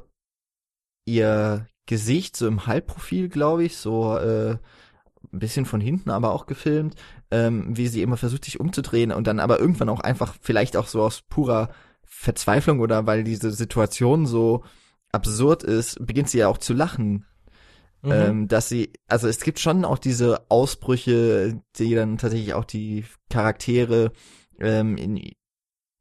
ihr Gesicht so im Halbprofil, glaube ich, so äh, ein bisschen von hinten, aber auch gefilmt, ähm, wie sie immer versucht, sich umzudrehen und dann aber irgendwann auch einfach vielleicht auch so aus purer Verzweiflung oder weil diese Situation so absurd ist, beginnt sie ja auch zu lachen Mhm. Ähm, dass sie, also es gibt schon auch diese Ausbrüche, die dann tatsächlich auch die Charaktere ähm, in,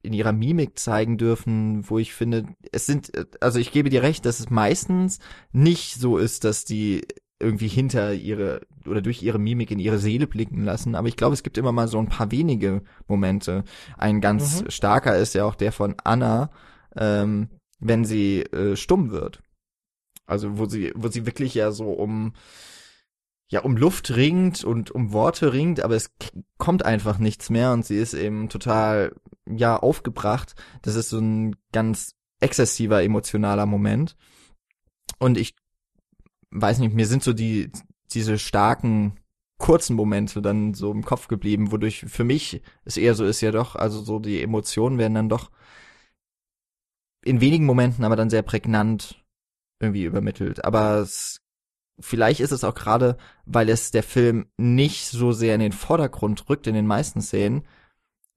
in ihrer Mimik zeigen dürfen, wo ich finde, es sind, also ich gebe dir recht, dass es meistens nicht so ist, dass die irgendwie hinter ihre oder durch ihre Mimik in ihre Seele blicken lassen. Aber ich glaube, es gibt immer mal so ein paar wenige Momente. Ein ganz mhm. starker ist ja auch der von Anna, ähm, wenn sie äh, stumm wird. Also wo sie, wo sie wirklich ja so um ja um Luft ringt und um Worte ringt, aber es kommt einfach nichts mehr und sie ist eben total ja aufgebracht. Das ist so ein ganz exzessiver emotionaler Moment. Und ich weiß nicht, mir sind so die diese starken kurzen Momente dann so im Kopf geblieben, wodurch für mich es eher so ist ja doch, also so die Emotionen werden dann doch in wenigen Momenten aber dann sehr prägnant irgendwie übermittelt. Aber es vielleicht ist es auch gerade, weil es der Film nicht so sehr in den Vordergrund rückt in den meisten Szenen,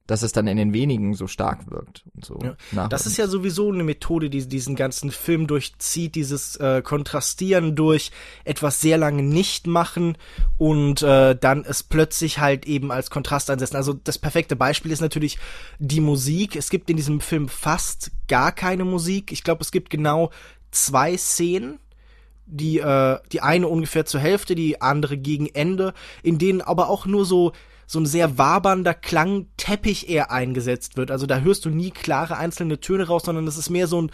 dass es dann in den wenigen so stark wirkt und so. Ja. Das ist ja sowieso eine Methode, die diesen ganzen Film durchzieht, dieses äh, Kontrastieren durch etwas sehr lange nicht machen und äh, dann es plötzlich halt eben als Kontrast einsetzen. Also das perfekte Beispiel ist natürlich die Musik. Es gibt in diesem Film fast gar keine Musik. Ich glaube, es gibt genau zwei Szenen, die äh, die eine ungefähr zur Hälfte, die andere gegen Ende, in denen aber auch nur so so ein sehr wabernder Klangteppich eher eingesetzt wird. Also da hörst du nie klare einzelne Töne raus, sondern es ist mehr so ein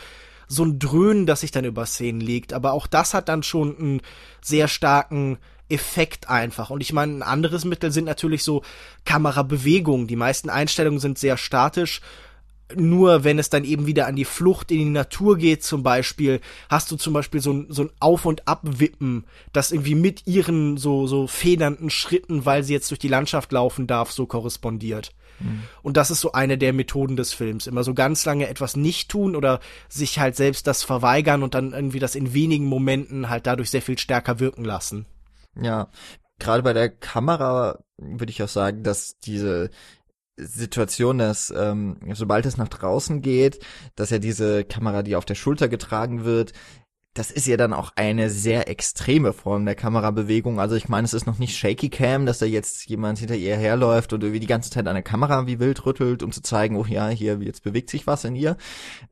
so ein Dröhnen, das sich dann über Szenen legt. Aber auch das hat dann schon einen sehr starken Effekt einfach. Und ich meine, ein anderes Mittel sind natürlich so Kamerabewegungen. Die meisten Einstellungen sind sehr statisch nur wenn es dann eben wieder an die Flucht in die Natur geht zum Beispiel, hast du zum Beispiel so ein, so ein Auf- und Abwippen, das irgendwie mit ihren so, so federnden Schritten, weil sie jetzt durch die Landschaft laufen darf, so korrespondiert. Mhm. Und das ist so eine der Methoden des Films. Immer so ganz lange etwas nicht tun oder sich halt selbst das verweigern und dann irgendwie das in wenigen Momenten halt dadurch sehr viel stärker wirken lassen. Ja, gerade bei der Kamera würde ich auch sagen, dass diese Situation, dass ähm, sobald es nach draußen geht, dass ja diese Kamera, die auf der Schulter getragen wird, das ist ja dann auch eine sehr extreme Form der Kamerabewegung. Also ich meine, es ist noch nicht Shaky Cam, dass da jetzt jemand hinter ihr herläuft und irgendwie die ganze Zeit eine Kamera wie wild rüttelt, um zu zeigen, oh ja, hier jetzt bewegt sich was in ihr.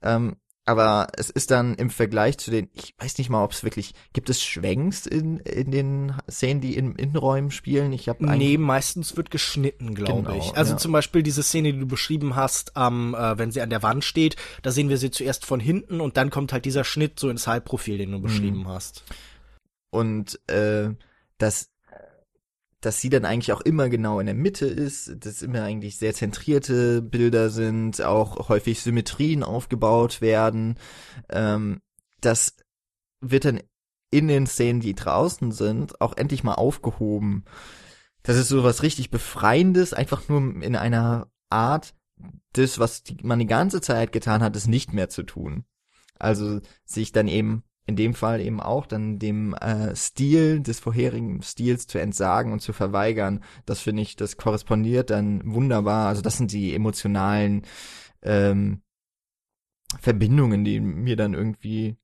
Ähm, aber es ist dann im Vergleich zu den, ich weiß nicht mal, ob es wirklich, gibt es Schwenks in, in den Szenen, die in Innenräumen spielen? Ich habe Nee, meistens wird geschnitten, glaube genau, ich. Also ja. zum Beispiel diese Szene, die du beschrieben hast, ähm, äh, wenn sie an der Wand steht, da sehen wir sie zuerst von hinten und dann kommt halt dieser Schnitt so ins Halbprofil, den du beschrieben mhm. hast. Und äh, das dass sie dann eigentlich auch immer genau in der Mitte ist, dass immer eigentlich sehr zentrierte Bilder sind, auch häufig Symmetrien aufgebaut werden. Ähm, das wird dann in den Szenen, die draußen sind, auch endlich mal aufgehoben. Das ist so was richtig Befreiendes, einfach nur in einer Art, das, was die, man die ganze Zeit getan hat, es nicht mehr zu tun. Also sich dann eben in dem Fall eben auch dann dem äh, Stil des vorherigen Stils zu entsagen und zu verweigern, das finde ich, das korrespondiert dann wunderbar. Also das sind die emotionalen ähm, Verbindungen, die mir dann irgendwie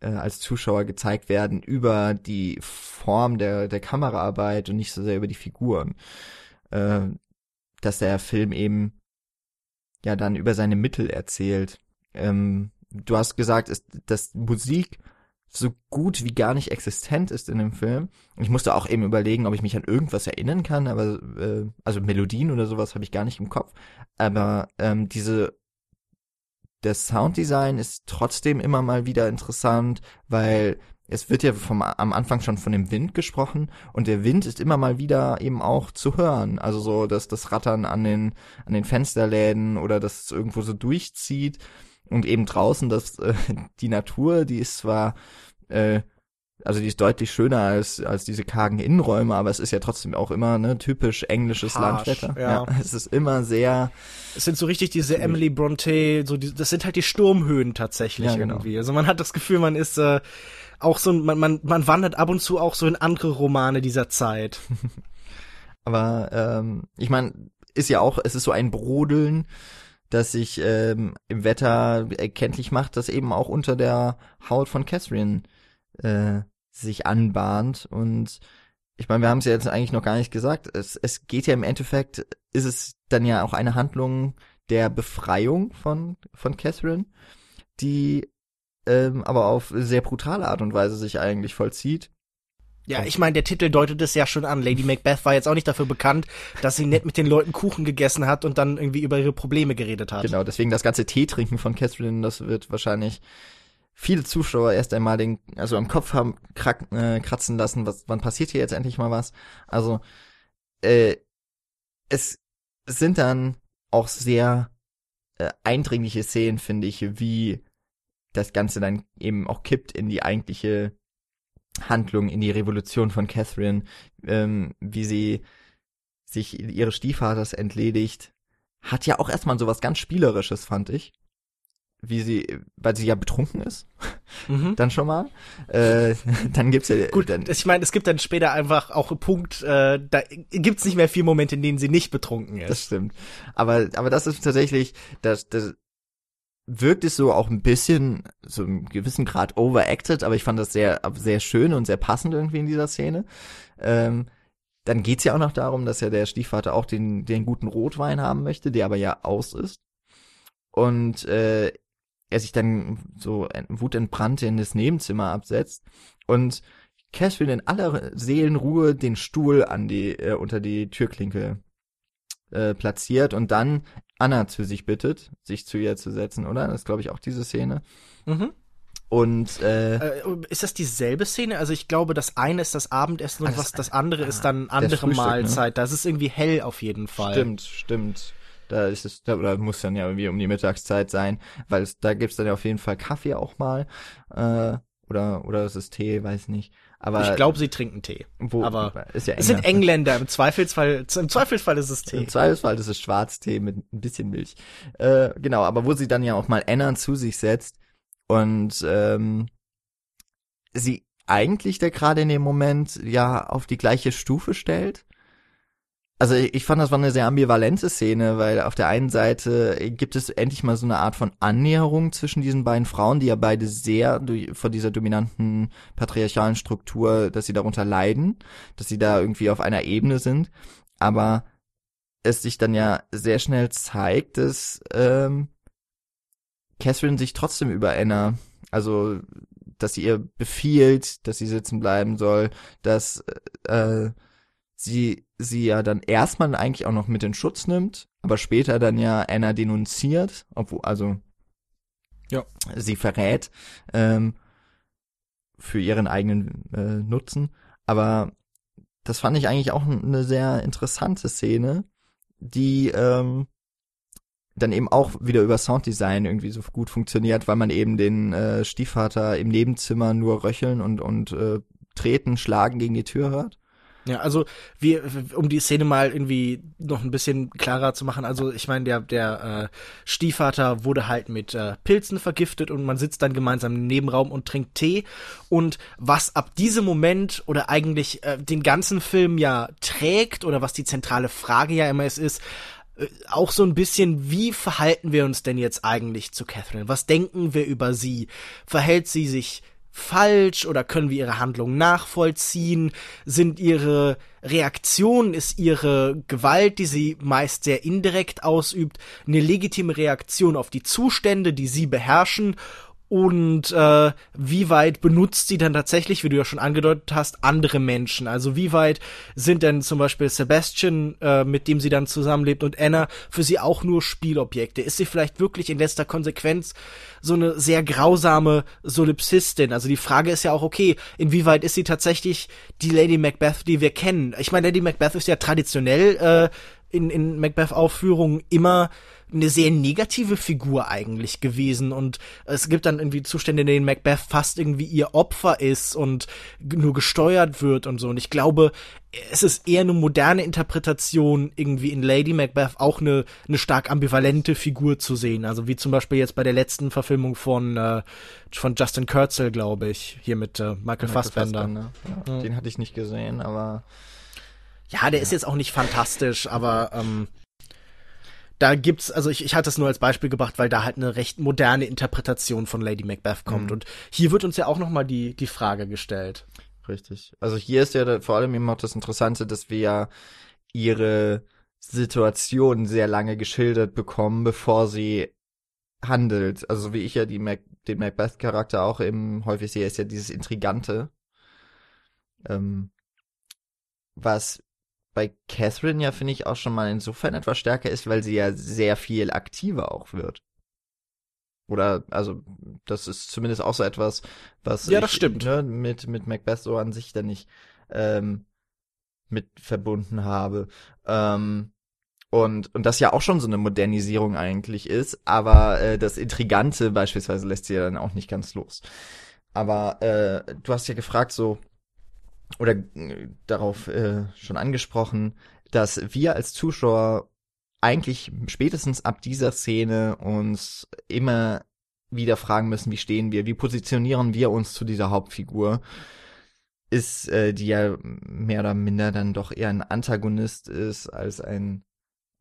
äh, als Zuschauer gezeigt werden über die Form der, der Kameraarbeit und nicht so sehr über die Figuren. Äh, dass der Film eben ja dann über seine Mittel erzählt. Ähm, du hast gesagt, ist, dass Musik so gut wie gar nicht existent ist in dem Film. Ich musste auch eben überlegen, ob ich mich an irgendwas erinnern kann, aber äh, also Melodien oder sowas habe ich gar nicht im Kopf. Aber ähm, diese das Sounddesign ist trotzdem immer mal wieder interessant, weil es wird ja vom, am Anfang schon von dem Wind gesprochen und der Wind ist immer mal wieder eben auch zu hören. Also so, dass das Rattern an den, an den Fensterläden oder dass es irgendwo so durchzieht. Und eben draußen, das, äh, die Natur, die ist zwar, äh, also die ist deutlich schöner als, als diese kargen Innenräume, aber es ist ja trotzdem auch immer ne, typisch englisches Harsch, Landwetter. Ja. ja. es ist immer sehr. Es sind so richtig diese Emily Bronte, so die, das sind halt die Sturmhöhen tatsächlich ja, genau. irgendwie. Also man hat das Gefühl, man ist äh, auch so, man, man, man wandert ab und zu auch so in andere Romane dieser Zeit. aber ähm, ich meine, ist ja auch, es ist so ein Brodeln das sich ähm, im Wetter erkenntlich macht, das eben auch unter der Haut von Catherine äh, sich anbahnt. Und ich meine, wir haben es ja jetzt eigentlich noch gar nicht gesagt. Es, es geht ja im Endeffekt, ist es dann ja auch eine Handlung der Befreiung von, von Catherine, die ähm, aber auf sehr brutale Art und Weise sich eigentlich vollzieht. Ja, ich meine, der Titel deutet es ja schon an. Lady Macbeth war jetzt auch nicht dafür bekannt, dass sie nett mit den Leuten Kuchen gegessen hat und dann irgendwie über ihre Probleme geredet hat. Genau, deswegen das ganze Tee trinken von Catherine, das wird wahrscheinlich viele Zuschauer erst einmal den, also am Kopf haben krack, äh, kratzen lassen, was, wann passiert hier jetzt endlich mal was? Also, äh, es sind dann auch sehr äh, eindringliche Szenen, finde ich, wie das Ganze dann eben auch kippt in die eigentliche Handlung in die Revolution von Catherine, ähm, wie sie sich ihres Stiefvaters entledigt, hat ja auch erstmal so was ganz Spielerisches, fand ich. wie sie, weil sie ja betrunken ist, Mhm. dann schon mal. Äh, dann gibt's ja Gut, dann, ich meine, es gibt dann später einfach auch einen Punkt, äh, da gibt's nicht mehr viele Momente, in denen sie nicht betrunken ist. Das stimmt. Aber, aber das ist tatsächlich, das, das wirkt es so auch ein bisschen, so im gewissen Grad overacted, aber ich fand das sehr, sehr schön und sehr passend irgendwie in dieser Szene. Ähm, dann geht's ja auch noch darum, dass ja der Stiefvater auch den, den guten Rotwein haben möchte, der aber ja aus ist. Und äh, er sich dann so wutentbrannt in das Nebenzimmer absetzt und Catherine in aller Seelenruhe den Stuhl an die äh, unter die Türklinke äh, platziert und dann Anna zu sich bittet, sich zu ihr zu setzen, oder? Das ist, glaube ich, auch diese Szene. Mhm. Und äh, Äh, ist das dieselbe Szene? Also ich glaube, das eine ist das Abendessen und Ah, was das- das andere ist dann der andere Frühstück, ne? Mahlzeit. Das ist irgendwie hell auf jeden Fall. stimmt, stimmt. Da ist es, da, oder muss dann ja irgendwie um die Mittagszeit sein, weil es, da gibt's dann ja auf jeden Fall Kaffee auch mal. Äh, oder, oder es ist Tee, weiß nicht. Aber Ich glaube, sie trinken Tee. wo, aber ist ja Es sind. Engländer. Im Zweifelsfall, im Zweifelsfall ist es Tee. Im Zweifelsfall ist es Schwarztee mit ein bisschen Milch. Äh, genau, aber wo sie dann ja auch mal Anna zu sich setzt und ähm, sie eigentlich da gerade in dem Moment ja auf die gleiche Stufe stellt. Also ich fand, das war eine sehr ambivalente Szene, weil auf der einen Seite gibt es endlich mal so eine Art von Annäherung zwischen diesen beiden Frauen, die ja beide sehr von dieser dominanten patriarchalen Struktur, dass sie darunter leiden, dass sie da irgendwie auf einer Ebene sind. Aber es sich dann ja sehr schnell zeigt, dass ähm, Catherine sich trotzdem über Anna, also dass sie ihr befiehlt, dass sie sitzen bleiben soll, dass äh, sie sie ja dann erstmal eigentlich auch noch mit in Schutz nimmt, aber später dann ja Anna denunziert, obwohl also Ja. sie verrät ähm, für ihren eigenen äh, Nutzen, aber das fand ich eigentlich auch eine sehr interessante Szene, die ähm, dann eben auch wieder über Sounddesign irgendwie so gut funktioniert, weil man eben den äh, Stiefvater im Nebenzimmer nur röcheln und und äh, treten, schlagen gegen die Tür hört. Ja, also wir, um die Szene mal irgendwie noch ein bisschen klarer zu machen, also ich meine, der, der äh, Stiefvater wurde halt mit äh, Pilzen vergiftet und man sitzt dann gemeinsam im Nebenraum und trinkt Tee. Und was ab diesem Moment oder eigentlich äh, den ganzen Film ja trägt oder was die zentrale Frage ja immer ist, ist, äh, auch so ein bisschen, wie verhalten wir uns denn jetzt eigentlich zu Catherine? Was denken wir über sie? Verhält sie sich falsch oder können wir ihre Handlungen nachvollziehen? Sind ihre Reaktionen, ist ihre Gewalt, die sie meist sehr indirekt ausübt, eine legitime Reaktion auf die Zustände, die sie beherrschen? Und äh, wie weit benutzt sie dann tatsächlich, wie du ja schon angedeutet hast, andere Menschen? Also wie weit sind denn zum Beispiel Sebastian, äh, mit dem sie dann zusammenlebt, und Anna für sie auch nur Spielobjekte? Ist sie vielleicht wirklich in letzter Konsequenz so eine sehr grausame Solipsistin? Also die Frage ist ja auch, okay, inwieweit ist sie tatsächlich die Lady Macbeth, die wir kennen? Ich meine, Lady Macbeth ist ja traditionell äh, in, in Macbeth-Aufführungen immer eine sehr negative Figur eigentlich gewesen und es gibt dann irgendwie Zustände, in denen Macbeth fast irgendwie ihr Opfer ist und nur gesteuert wird und so und ich glaube, es ist eher eine moderne Interpretation irgendwie in Lady Macbeth auch eine, eine stark ambivalente Figur zu sehen, also wie zum Beispiel jetzt bei der letzten Verfilmung von äh, von Justin Kurzel, glaube ich, hier mit äh, Michael, Fassbender. Ja, Ja. Den hatte ich nicht gesehen, aber Ja, der ist jetzt auch nicht fantastisch, aber ähm, da gibt's, also ich, ich hatte es nur als Beispiel gebracht, weil da halt eine recht moderne Interpretation von Lady Macbeth kommt. Mhm. Und hier wird uns ja auch nochmal die, die Frage gestellt. Richtig. Also hier ist ja vor allem eben auch das Interessante, dass wir ja ihre Situation sehr lange geschildert bekommen, bevor sie handelt. Also so wie ich ja die Mac den Macbeth-Charakter auch eben häufig sehe, ist ja dieses Intrigante. Ähm, was bei Catherine ja, finde ich, auch schon mal insofern etwas stärker ist, weil sie ja sehr viel aktiver auch wird. Oder, also, das ist zumindest auch so etwas, was Ja, ich, das stimmt. Ne, mit, mit Macbeth so an sich dann nicht ähm, mit verbunden habe. Ähm, und, und das ja auch schon so eine Modernisierung eigentlich ist, aber äh, das Intrigante beispielsweise lässt sie ja dann auch nicht ganz los. Aber äh, du hast ja gefragt so, oder äh, darauf äh, schon angesprochen, dass wir als Zuschauer eigentlich spätestens ab dieser Szene uns immer wieder fragen müssen, wie stehen wir, wie positionieren wir uns zu dieser Hauptfigur, ist, äh, die ja mehr oder minder dann doch eher ein Antagonist ist als ein,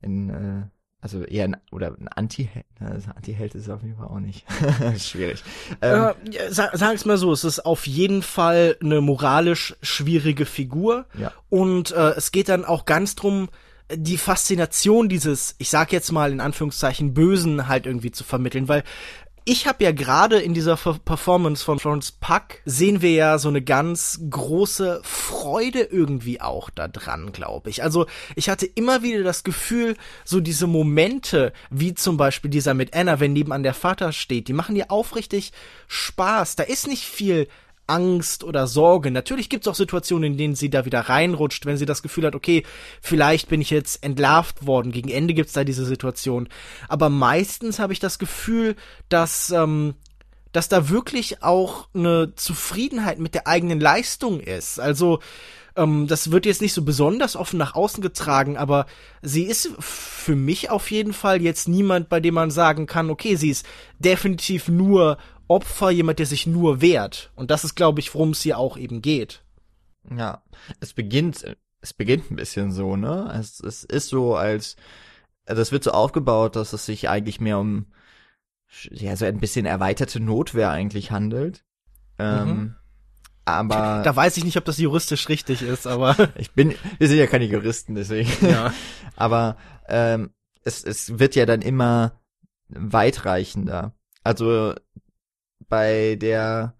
ein äh, also eher ein, oder ein Anti-Held. Also Anti-Held ist auf jeden Fall auch nicht. Schwierig. Ähm, äh, sag, sag ich's mal so, es ist auf jeden Fall eine moralisch schwierige Figur. Ja. Und äh, es geht dann auch ganz drum, die Faszination dieses, ich sag jetzt mal in Anführungszeichen, Bösen halt irgendwie zu vermitteln, weil ich habe ja gerade in dieser Performance von Florence Puck sehen wir ja so eine ganz große Freude irgendwie auch da dran, glaube ich. Also ich hatte immer wieder das Gefühl, so diese Momente, wie zum Beispiel dieser mit Anna, wenn nebenan der Vater steht, die machen dir aufrichtig Spaß. Da ist nicht viel Angst oder Sorge. Natürlich gibt es auch Situationen, in denen sie da wieder reinrutscht, wenn sie das Gefühl hat, okay, vielleicht bin ich jetzt entlarvt worden. Gegen Ende gibt es da diese Situation. Aber meistens habe ich das Gefühl, dass, ähm, dass da wirklich auch eine Zufriedenheit mit der eigenen Leistung ist. Also, ähm, das wird jetzt nicht so besonders offen nach außen getragen, aber sie ist für mich auf jeden Fall jetzt niemand, bei dem man sagen kann, okay, sie ist definitiv nur Opfer, jemand, der sich nur wehrt. Und das ist, glaube ich, worum es hier auch eben geht. Ja, es beginnt, es beginnt ein bisschen so, ne? Es, es ist so, als, also es wird so aufgebaut, dass es sich eigentlich mehr um, ja, so ein bisschen erweiterte Notwehr eigentlich handelt. Ähm, mhm. aber. Da weiß ich nicht, ob das juristisch richtig ist, aber. ich bin, wir sind ja keine Juristen, deswegen. Ja. aber, ähm, es, es wird ja dann immer weitreichender. Also bei der,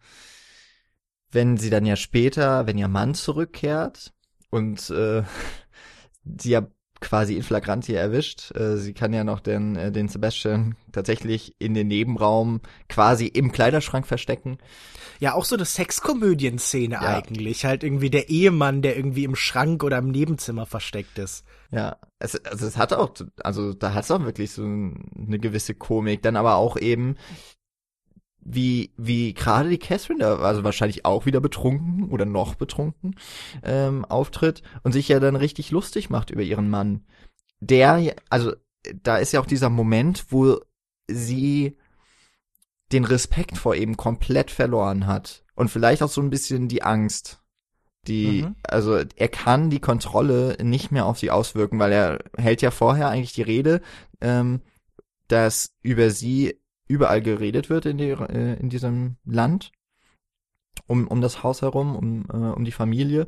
wenn sie dann ja später, wenn ihr Mann zurückkehrt und äh, sie ja quasi in flagranti erwischt. Äh, sie kann ja noch den, äh, den Sebastian tatsächlich in den Nebenraum quasi im Kleiderschrank verstecken. Ja, auch so eine Sexkomödien-Szene ja. eigentlich. Halt irgendwie der Ehemann, der irgendwie im Schrank oder im Nebenzimmer versteckt ist. Ja, es, also es hat auch, also da hat es auch wirklich so eine gewisse Komik. Dann aber auch eben wie, wie gerade die Catherine, da also wahrscheinlich auch wieder betrunken oder noch betrunken, ähm, auftritt und sich ja dann richtig lustig macht über ihren Mann. Der, also da ist ja auch dieser Moment, wo sie den Respekt vor ihm komplett verloren hat und vielleicht auch so ein bisschen die Angst. Die, mhm. also er kann die Kontrolle nicht mehr auf sie auswirken, weil er hält ja vorher eigentlich die Rede, ähm, dass über sie überall geredet wird in, die, äh, in diesem Land um, um das Haus herum, um, äh, um die Familie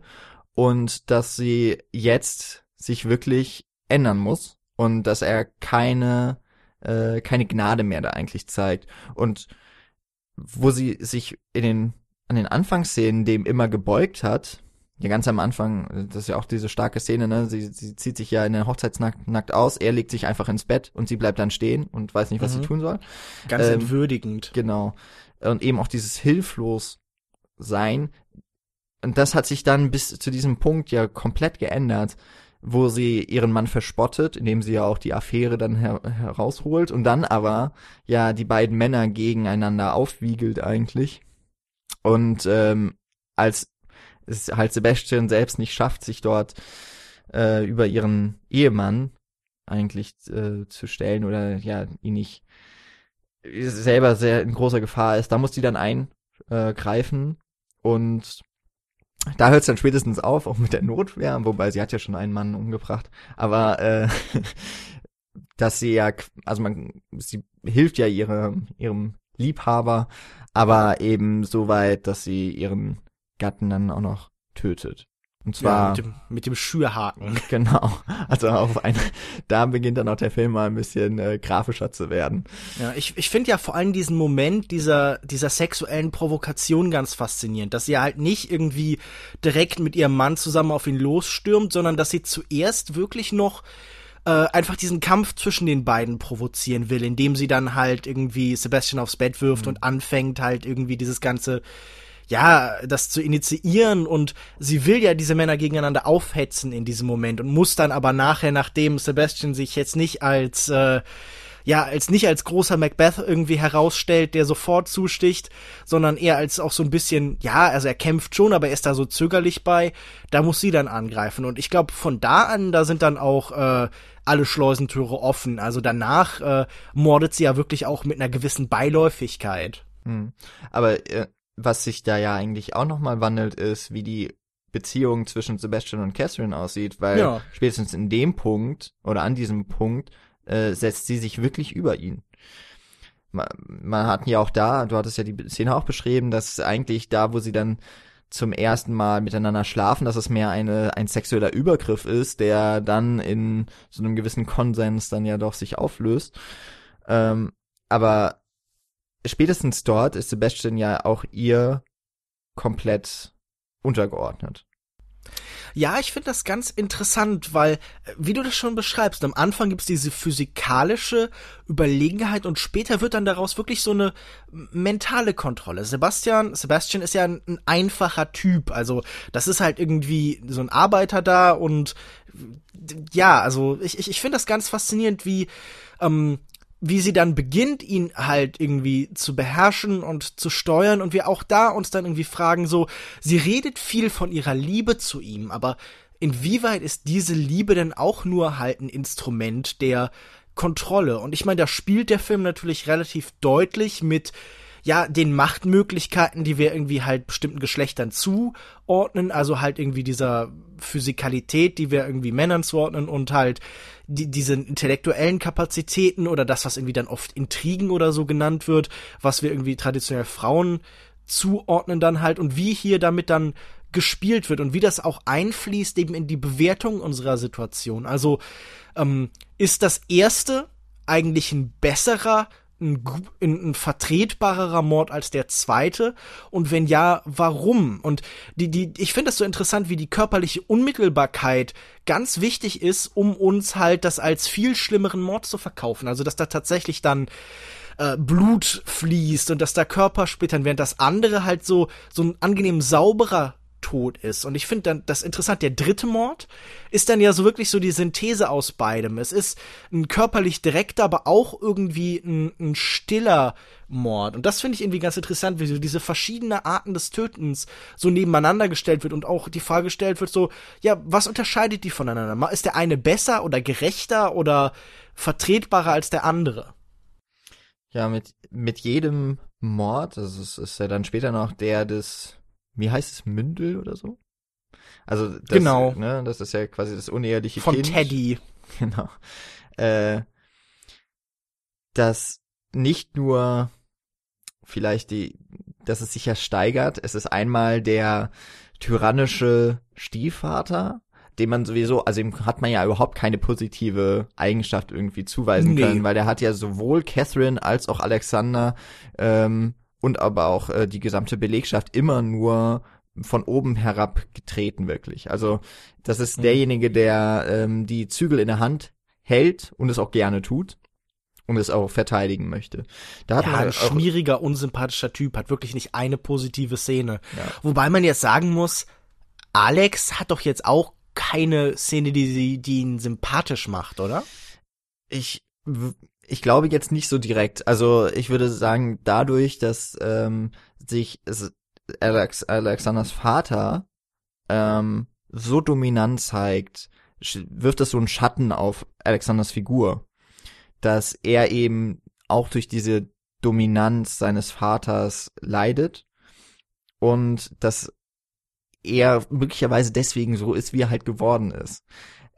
und dass sie jetzt sich wirklich ändern muss und dass er keine äh, keine Gnade mehr da eigentlich zeigt und wo sie sich in den an den Anfangsszenen dem immer gebeugt hat ja ganz am Anfang, das ist ja auch diese starke Szene, ne? Sie, sie zieht sich ja in der Hochzeitsnackt nackt aus, er legt sich einfach ins Bett und sie bleibt dann stehen und weiß nicht, was mhm. sie tun soll. Ganz ähm, entwürdigend. Genau. Und eben auch dieses hilflos sein. Und das hat sich dann bis zu diesem Punkt ja komplett geändert, wo sie ihren Mann verspottet, indem sie ja auch die Affäre dann her herausholt und dann aber ja die beiden Männer gegeneinander aufwiegelt eigentlich. Und ähm, als es halt Sebastian selbst nicht schafft, sich dort äh, über ihren Ehemann eigentlich äh, zu stellen oder ja, ihn nicht selber sehr in großer Gefahr ist, da muss die dann eingreifen und da hört es dann spätestens auf, auch mit der Notwehr, wobei sie hat ja schon einen Mann umgebracht, aber äh, dass sie ja, also man, sie hilft ja ihre, ihrem Liebhaber, aber eben so weit, dass sie ihren Gatten dann auch noch tötet. Und zwar ja, mit, dem, mit dem Schürhaken. Genau. Also auf ein, da beginnt dann auch der Film mal ein bisschen äh, grafischer zu werden. Ja, ich, ich finde ja vor allem diesen Moment dieser, dieser sexuellen Provokation ganz faszinierend, dass sie halt nicht irgendwie direkt mit ihrem Mann zusammen auf ihn losstürmt, sondern dass sie zuerst wirklich noch äh, einfach diesen Kampf zwischen den beiden provozieren will, indem sie dann halt irgendwie Sebastian aufs Bett wirft mhm. und anfängt halt irgendwie dieses ganze ja, das zu initiieren und sie will ja diese Männer gegeneinander aufhetzen in diesem Moment und muss dann aber nachher, nachdem Sebastian sich jetzt nicht als äh, ja, als nicht als großer Macbeth irgendwie herausstellt, der sofort zusticht, sondern eher als auch so ein bisschen, ja, also er kämpft schon, aber er ist da so zögerlich bei, da muss sie dann angreifen. Und ich glaube, von da an, da sind dann auch äh, alle Schleusentüre offen. Also danach äh, mordet sie ja wirklich auch mit einer gewissen Beiläufigkeit. Hm. Aber äh, was sich da ja eigentlich auch nochmal wandelt, ist, wie die Beziehung zwischen Sebastian und Catherine aussieht, weil ja. spätestens in dem Punkt oder an diesem Punkt äh, setzt sie sich wirklich über ihn. Man, man hat ja auch da, du hattest ja die Szene auch beschrieben, dass eigentlich da, wo sie dann zum ersten Mal miteinander schlafen, dass es mehr eine, ein sexueller Übergriff ist, der dann in so einem gewissen Konsens dann ja doch sich auflöst. Ähm, aber spätestens dort ist Sebastian ja auch ihr komplett untergeordnet. Ja, ich finde das ganz interessant, weil, äh, wie du das schon beschreibst, am Anfang gibt's diese physikalische Überlegenheit und später wird dann daraus wirklich so eine mentale Kontrolle. Sebastian, Sebastian ist ja ein, ein einfacher Typ, also das ist halt irgendwie so ein Arbeiter da und ja, also ich, ich, ich finde das ganz faszinierend, wie ähm, wie sie dann beginnt, ihn halt irgendwie zu beherrschen und zu steuern und wir auch da uns dann irgendwie fragen, so, sie redet viel von ihrer Liebe zu ihm, aber inwieweit ist diese Liebe denn auch nur halt ein Instrument der Kontrolle? Und ich meine, da spielt der Film natürlich relativ deutlich mit ja, den Machtmöglichkeiten, die wir irgendwie halt bestimmten Geschlechtern zuordnen, also halt irgendwie dieser Physikalität, die wir irgendwie Männern zuordnen und halt die, diese intellektuellen Kapazitäten oder das, was irgendwie dann oft Intrigen oder so genannt wird, was wir irgendwie traditionell Frauen zuordnen dann halt und wie hier damit dann gespielt wird und wie das auch einfließt eben in die Bewertung unserer Situation. Also ähm, ist das erste eigentlich ein besserer ein, ein vertretbarerer Mord als der zweite? Und wenn ja, warum? Und die, die, ich finde das so interessant, wie die körperliche Unmittelbarkeit ganz wichtig ist, um uns halt das als viel schlimmeren Mord zu verkaufen. Also, dass da tatsächlich dann äh, Blut fließt und dass da Körper splittern, während das andere halt so, so ein angenehm sauberer tot ist. Und ich finde dann das interessant, der dritte Mord ist dann ja so wirklich so die Synthese aus beidem. Es ist ein körperlich direkter, aber auch irgendwie ein, ein stiller Mord. Und das finde ich irgendwie ganz interessant, wie so diese verschiedenen Arten des Tötens so nebeneinander gestellt wird und auch die Frage gestellt wird so, ja, was unterscheidet die voneinander? Ist der eine besser oder gerechter oder vertretbarer als der andere? Ja, mit, mit jedem Mord, also es ist ja dann später noch der des wie heißt es, Mündel oder so? Also das, genau. ne, das ist ja quasi das uneheliche Von Kind. Teddy. Genau. Äh, dass nicht nur vielleicht die, dass es sich ja steigert. Es ist einmal der tyrannische Stiefvater, dem man sowieso, also ihm hat man ja überhaupt keine positive Eigenschaft irgendwie zuweisen nee. können, weil der hat ja sowohl Catherine als auch Alexander ähm, und aber auch äh, die gesamte Belegschaft immer nur von oben herab getreten wirklich. Also das ist mhm. derjenige, der ähm, die Zügel in der Hand hält und es auch gerne tut und es auch verteidigen möchte. Da hat ja, man ein schmieriger, unsympathischer Typ, hat wirklich nicht eine positive Szene. Ja. Wobei man jetzt sagen muss, Alex hat doch jetzt auch keine Szene, die, sie, die ihn sympathisch macht, oder? Ich ich glaube jetzt nicht so direkt. Also ich würde sagen, dadurch, dass ähm, sich Alex, Alexanders Vater ähm, so dominant zeigt, wirft das so einen Schatten auf Alexanders Figur, dass er eben auch durch diese Dominanz seines Vaters leidet und dass er möglicherweise deswegen so ist, wie er halt geworden ist.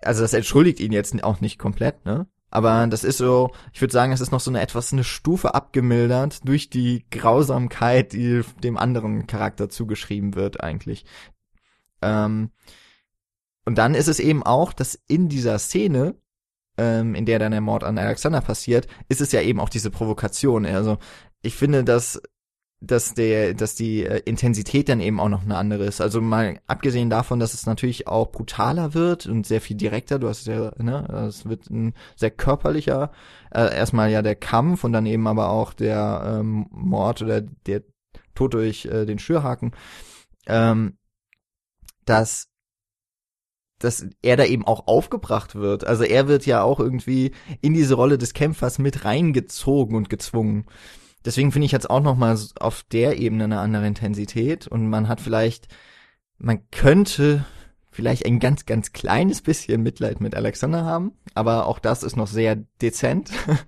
Also das entschuldigt ihn jetzt auch nicht komplett, ne? Aber das ist so, ich würde sagen, es ist noch so eine etwas eine Stufe abgemildert durch die Grausamkeit, die dem anderen Charakter zugeschrieben wird eigentlich. Ähm, und dann ist es eben auch, dass in dieser Szene, ähm, in der dann der Mord an Alexander passiert, ist es ja eben auch diese Provokation. Also ich finde, dass dass der, dass die äh, Intensität dann eben auch noch eine andere ist. Also mal abgesehen davon, dass es natürlich auch brutaler wird und sehr viel direkter. Du hast ja, ne, es wird ein sehr körperlicher. Äh, erstmal ja der Kampf und dann eben aber auch der ähm, Mord oder der Tod durch äh, den Schürhaken. Ähm, dass dass er da eben auch aufgebracht wird. Also er wird ja auch irgendwie in diese Rolle des Kämpfers mit reingezogen und gezwungen. Deswegen finde ich jetzt auch noch mal auf der Ebene eine andere Intensität und man hat vielleicht, man könnte vielleicht ein ganz, ganz kleines bisschen Mitleid mit Alexander haben, aber auch das ist noch sehr dezent.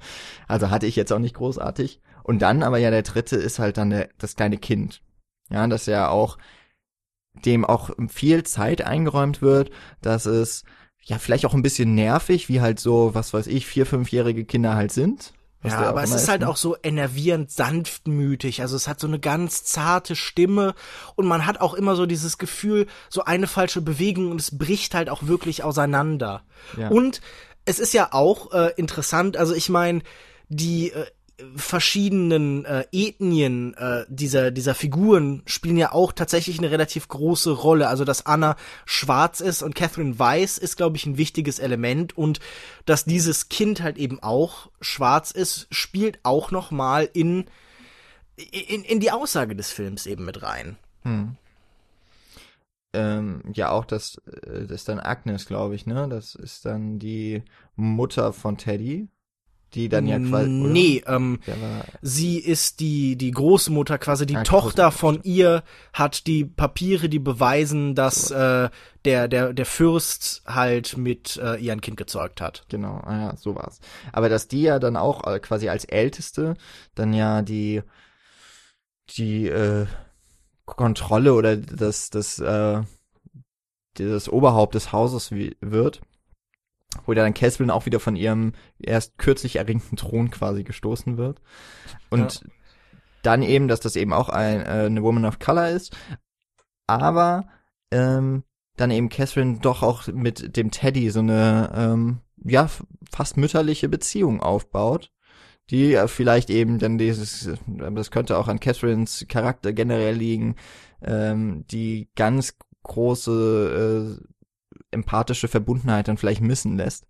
Also hatte ich jetzt auch nicht großartig. Und dann aber ja der dritte ist halt dann der, das kleine Kind. Ja, das ja auch dem auch viel Zeit eingeräumt wird, dass es ja vielleicht auch ein bisschen nervig, wie halt so, was weiß ich, vier, fünfjährige Kinder halt sind. Ja, aber es ist halt ne? auch so enervierend sanftmütig. Also es hat so eine ganz zarte Stimme und man hat auch immer so dieses Gefühl, so eine falsche Bewegung und es bricht halt auch wirklich auseinander. Ja. Und es ist ja auch äh, interessant, also ich meine, die äh, verschiedenen äh, Ethnien äh, dieser dieser Figuren spielen ja auch tatsächlich eine relativ große Rolle. Also dass Anna schwarz ist und Catherine weiß ist, glaube ich, ein wichtiges Element und dass dieses Kind halt eben auch schwarz ist, spielt auch noch mal in in, in die Aussage des Films eben mit rein. Hm. Ähm, ja, auch das, äh, das ist dann Agnes, glaube ich, ne? Das ist dann die Mutter von Teddy die dann ja quasi. Nee, ähm, sie ist die, die Großmutter, quasi die ja, Tochter von ihr, hat die Papiere, die beweisen, dass so. äh, der, der, der Fürst halt mit äh, ihr ein Kind gezeugt hat. Genau, ah ja, so war's. Aber dass die ja dann auch äh, quasi als Älteste dann ja die, die äh, Kontrolle oder das, das, äh, das Oberhaupt des Hauses wird wo dann Catherine auch wieder von ihrem erst kürzlich erringten Thron quasi gestoßen wird. Und ja. dann eben, dass das eben auch ein, äh, eine Woman of Color ist. Aber ähm, dann eben Catherine doch auch mit dem Teddy so eine ähm, ja fast mütterliche Beziehung aufbaut, die äh, vielleicht eben dann dieses, das könnte auch an Catherines Charakter generell liegen, ähm, die ganz große äh, empathische Verbundenheit dann vielleicht missen lässt.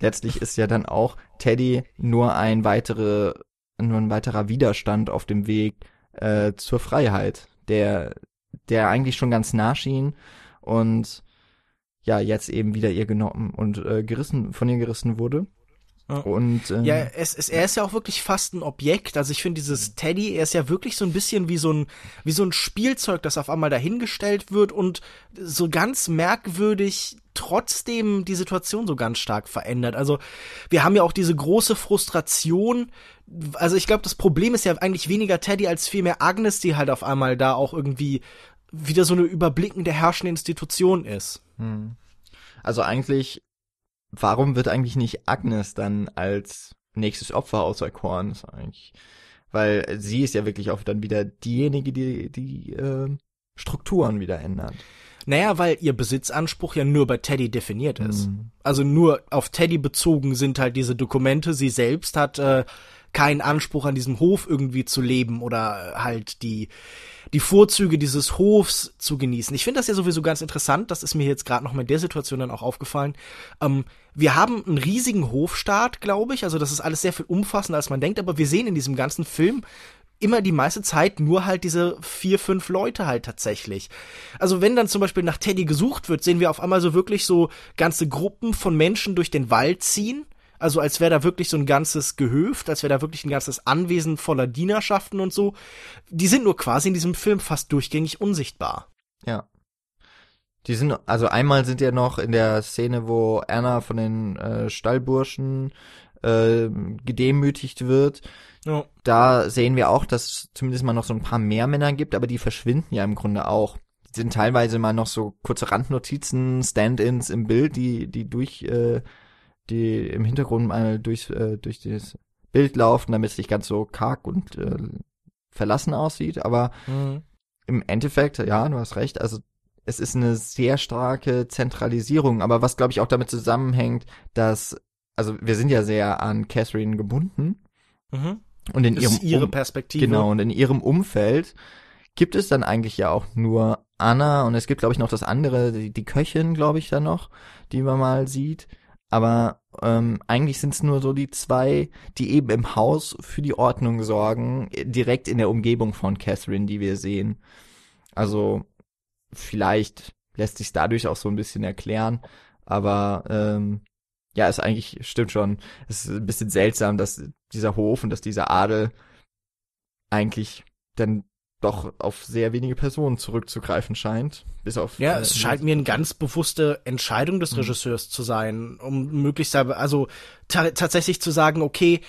Letztlich ist ja dann auch Teddy nur ein weitere, nur ein weiterer Widerstand auf dem Weg äh, zur Freiheit, der, der eigentlich schon ganz nah schien und ja jetzt eben wieder ihr genommen und äh, gerissen von ihr gerissen wurde. Und, ähm, ja, es, es, er ist ja auch wirklich fast ein Objekt. Also ich finde dieses Teddy, er ist ja wirklich so ein bisschen wie so ein, wie so ein Spielzeug, das auf einmal dahingestellt wird und so ganz merkwürdig trotzdem die Situation so ganz stark verändert. Also wir haben ja auch diese große Frustration. Also ich glaube, das Problem ist ja eigentlich weniger Teddy als vielmehr Agnes, die halt auf einmal da auch irgendwie wieder so eine überblickende herrschende Institution ist. Hm. Also eigentlich warum wird eigentlich nicht Agnes dann als nächstes Opfer auserkoren? Das eigentlich, weil sie ist ja wirklich auch dann wieder diejenige, die die äh, Strukturen wieder ändert. Naja, weil ihr Besitzanspruch ja nur bei Teddy definiert ist. Mhm. Also nur auf Teddy bezogen sind halt diese Dokumente. Sie selbst hat äh, keinen Anspruch an diesem Hof irgendwie zu leben oder halt die die Vorzüge dieses Hofs zu genießen. Ich finde das ja sowieso ganz interessant, das ist mir jetzt gerade noch mal in der Situation dann auch aufgefallen. Ähm, wir haben einen riesigen Hofstaat, glaube ich, also das ist alles sehr viel umfassender, als man denkt, aber wir sehen in diesem ganzen Film immer die meiste Zeit nur halt diese vier, fünf Leute halt tatsächlich. Also wenn dann zum Beispiel nach Teddy gesucht wird, sehen wir auf einmal so wirklich so ganze Gruppen von Menschen durch den Wald ziehen also als wäre da wirklich so ein ganzes Gehöft, als wäre da wirklich ein ganzes Anwesen voller Dienerschaften und so. Die sind nur quasi in diesem Film fast durchgängig unsichtbar. Ja. Die sind, also einmal sind ja noch in der Szene, wo Anna von den äh, Stallburschen äh, gedemütigt wird. Ja. Da sehen wir auch, dass es zumindest mal noch so ein paar mehr Männer gibt, aber die verschwinden ja im Grunde auch. Die sind teilweise mal noch so kurze Randnotizen, Stand-ins im Bild, die, die durch äh, die im Hintergrund mal durch, äh, durch das Bild laufen, damit es nicht ganz so karg und äh, verlassen aussieht. Aber mhm. im Endeffekt, ja, du hast recht, also es ist eine sehr starke Zentralisierung, aber was glaube ich auch damit zusammenhängt, dass, also wir sind ja sehr an Catherine gebunden. Mhm. Und in das ihrem ist ihre um Perspektive. Genau, und in ihrem Umfeld gibt es dann eigentlich ja auch nur Anna und es gibt, glaube ich, noch das andere, die, die Köchin, glaube ich, da noch, die man mal sieht. Aber ähm, eigentlich sind es nur so die zwei, die eben im Haus für die Ordnung sorgen, direkt in der Umgebung von Catherine, die wir sehen. Also vielleicht lässt sich dadurch auch so ein bisschen erklären. Aber ähm, ja, ist eigentlich, stimmt schon. Es ist ein bisschen seltsam, dass dieser Hof und dass dieser Adel eigentlich dann doch auf sehr wenige Personen zurückzugreifen scheint. Bis auf. Ja, äh, es scheint mir eine ganz bewusste Entscheidung des mhm. Regisseurs zu sein, um möglichst, also ta tatsächlich zu sagen, okay,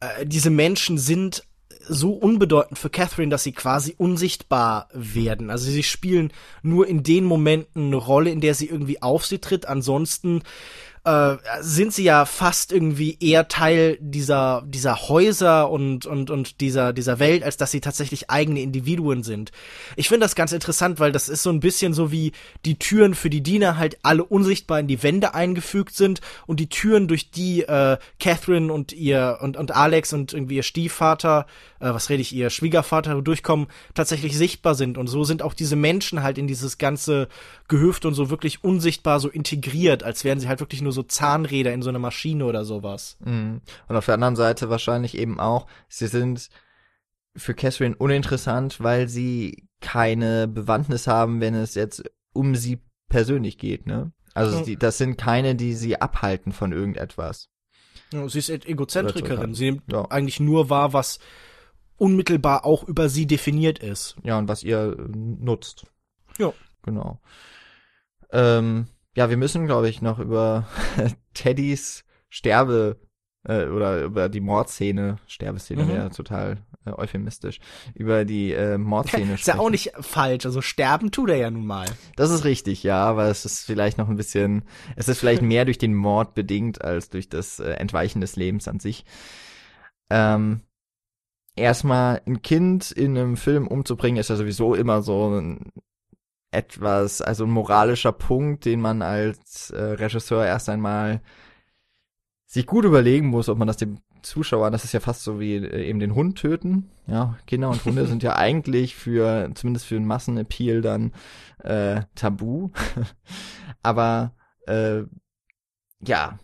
äh, diese Menschen sind so unbedeutend für Catherine, dass sie quasi unsichtbar werden. Also sie spielen nur in den Momenten eine Rolle, in der sie irgendwie auf sie tritt. Ansonsten äh, sind sie ja fast irgendwie eher Teil dieser dieser Häuser und und und dieser dieser Welt, als dass sie tatsächlich eigene Individuen sind. Ich finde das ganz interessant, weil das ist so ein bisschen so wie die Türen für die Diener halt alle unsichtbar in die Wände eingefügt sind und die Türen durch die äh, Catherine und ihr und und Alex und irgendwie ihr Stiefvater, äh, was rede ich, ihr Schwiegervater durchkommen, tatsächlich sichtbar sind und so sind auch diese Menschen halt in dieses ganze Gehöft und so wirklich unsichtbar so integriert, als wären sie halt wirklich nur so Zahnräder in so einer Maschine oder sowas. Mhm. Und auf der anderen Seite wahrscheinlich eben auch, sie sind für Catherine uninteressant, weil sie keine Bewandtnis haben, wenn es jetzt um sie persönlich geht, ne? Also die, das sind keine, die sie abhalten von irgendetwas. Ja, sie ist Egozentrikerin. Sie nimmt ja. eigentlich nur wahr, was unmittelbar auch über sie definiert ist. Ja, und was ihr nutzt. Ja. Genau. Ähm, ja, wir müssen, glaube ich, noch über Teddys Sterbe äh, oder über die Mordszene, Sterbeszene mhm. wäre total äh, euphemistisch, über die äh, Mordszene Ist ja auch nicht falsch, also sterben tut er ja nun mal. Das ist richtig, ja, aber es ist vielleicht noch ein bisschen, es ist vielleicht mehr durch den Mord bedingt als durch das äh, Entweichen des Lebens an sich. Ähm, erstmal ein Kind in einem Film umzubringen, ist ja sowieso immer so ein etwas, also ein moralischer Punkt, den man als äh, Regisseur erst einmal sich gut überlegen muss, ob man das dem Zuschauer, das ist ja fast so wie äh, eben den Hund töten. Ja, Kinder und Hunde sind ja eigentlich für, zumindest für einen Massenappeal dann äh, tabu. Aber äh, ja,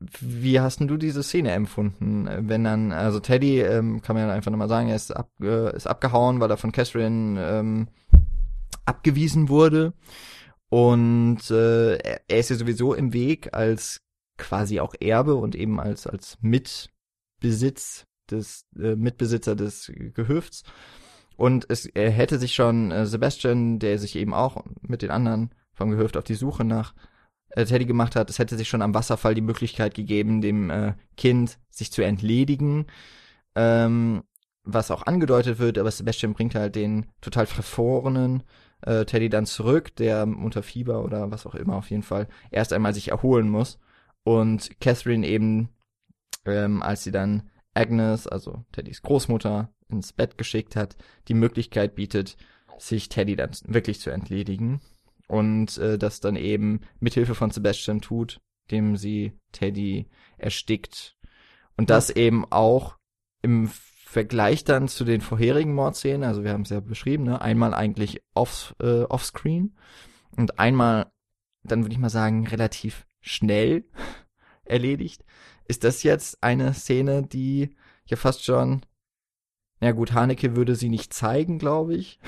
wie hast denn du diese Szene empfunden? Wenn dann, also Teddy, ähm, kann man ja einfach nochmal sagen, er ist, ab, äh, ist abgehauen, weil er von Catherine ähm, abgewiesen wurde. Und äh, er ist ja sowieso im Weg als quasi auch Erbe und eben als als Mitbesitz des äh, Mitbesitzer des Gehöfts. Und es er hätte sich schon äh, Sebastian, der sich eben auch mit den anderen vom Gehöft auf die Suche nach äh, Teddy gemacht hat, es hätte sich schon am Wasserfall die Möglichkeit gegeben, dem äh, Kind sich zu entledigen. Ähm, was auch angedeutet wird, aber Sebastian bringt halt den total verfrorenen äh, Teddy dann zurück, der unter Fieber oder was auch immer auf jeden Fall erst einmal sich erholen muss. Und Catherine eben, ähm, als sie dann Agnes, also Teddys Großmutter, ins Bett geschickt hat, die Möglichkeit bietet, sich Teddy dann wirklich zu entledigen. Und äh, das dann eben mithilfe von Sebastian tut, dem sie Teddy erstickt. Und das eben auch im Vergleich dann zu den vorherigen Mordszenen, also wir haben es ja beschrieben, ne? einmal eigentlich off, äh, offscreen und einmal, dann würde ich mal sagen, relativ schnell erledigt. Ist das jetzt eine Szene, die ja fast schon, na gut, Haneke würde sie nicht zeigen, glaube ich,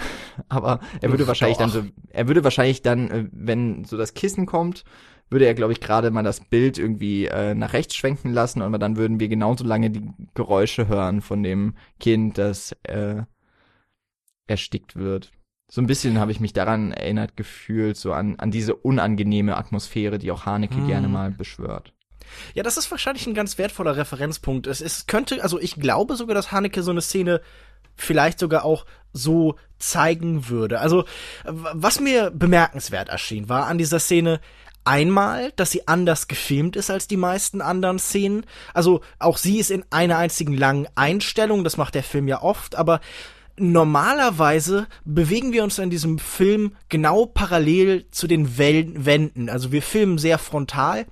aber er würde Uff, wahrscheinlich doch. dann so, er würde wahrscheinlich dann, äh, wenn so das Kissen kommt, würde er, glaube ich, gerade mal das Bild irgendwie äh, nach rechts schwenken lassen und dann würden wir genauso lange die Geräusche hören von dem Kind, das äh, erstickt wird. So ein bisschen habe ich mich daran erinnert gefühlt, so an, an diese unangenehme Atmosphäre, die auch Haneke hm. gerne mal beschwört. Ja, das ist wahrscheinlich ein ganz wertvoller Referenzpunkt. Es, es könnte, also ich glaube sogar, dass Haneke so eine Szene vielleicht sogar auch so zeigen würde. Also, was mir bemerkenswert erschien, war an dieser Szene Einmal, dass sie anders gefilmt ist als die meisten anderen Szenen. Also auch sie ist in einer einzigen langen Einstellung, das macht der Film ja oft, aber normalerweise bewegen wir uns in diesem Film genau parallel zu den Wänden. Also wir filmen sehr frontal.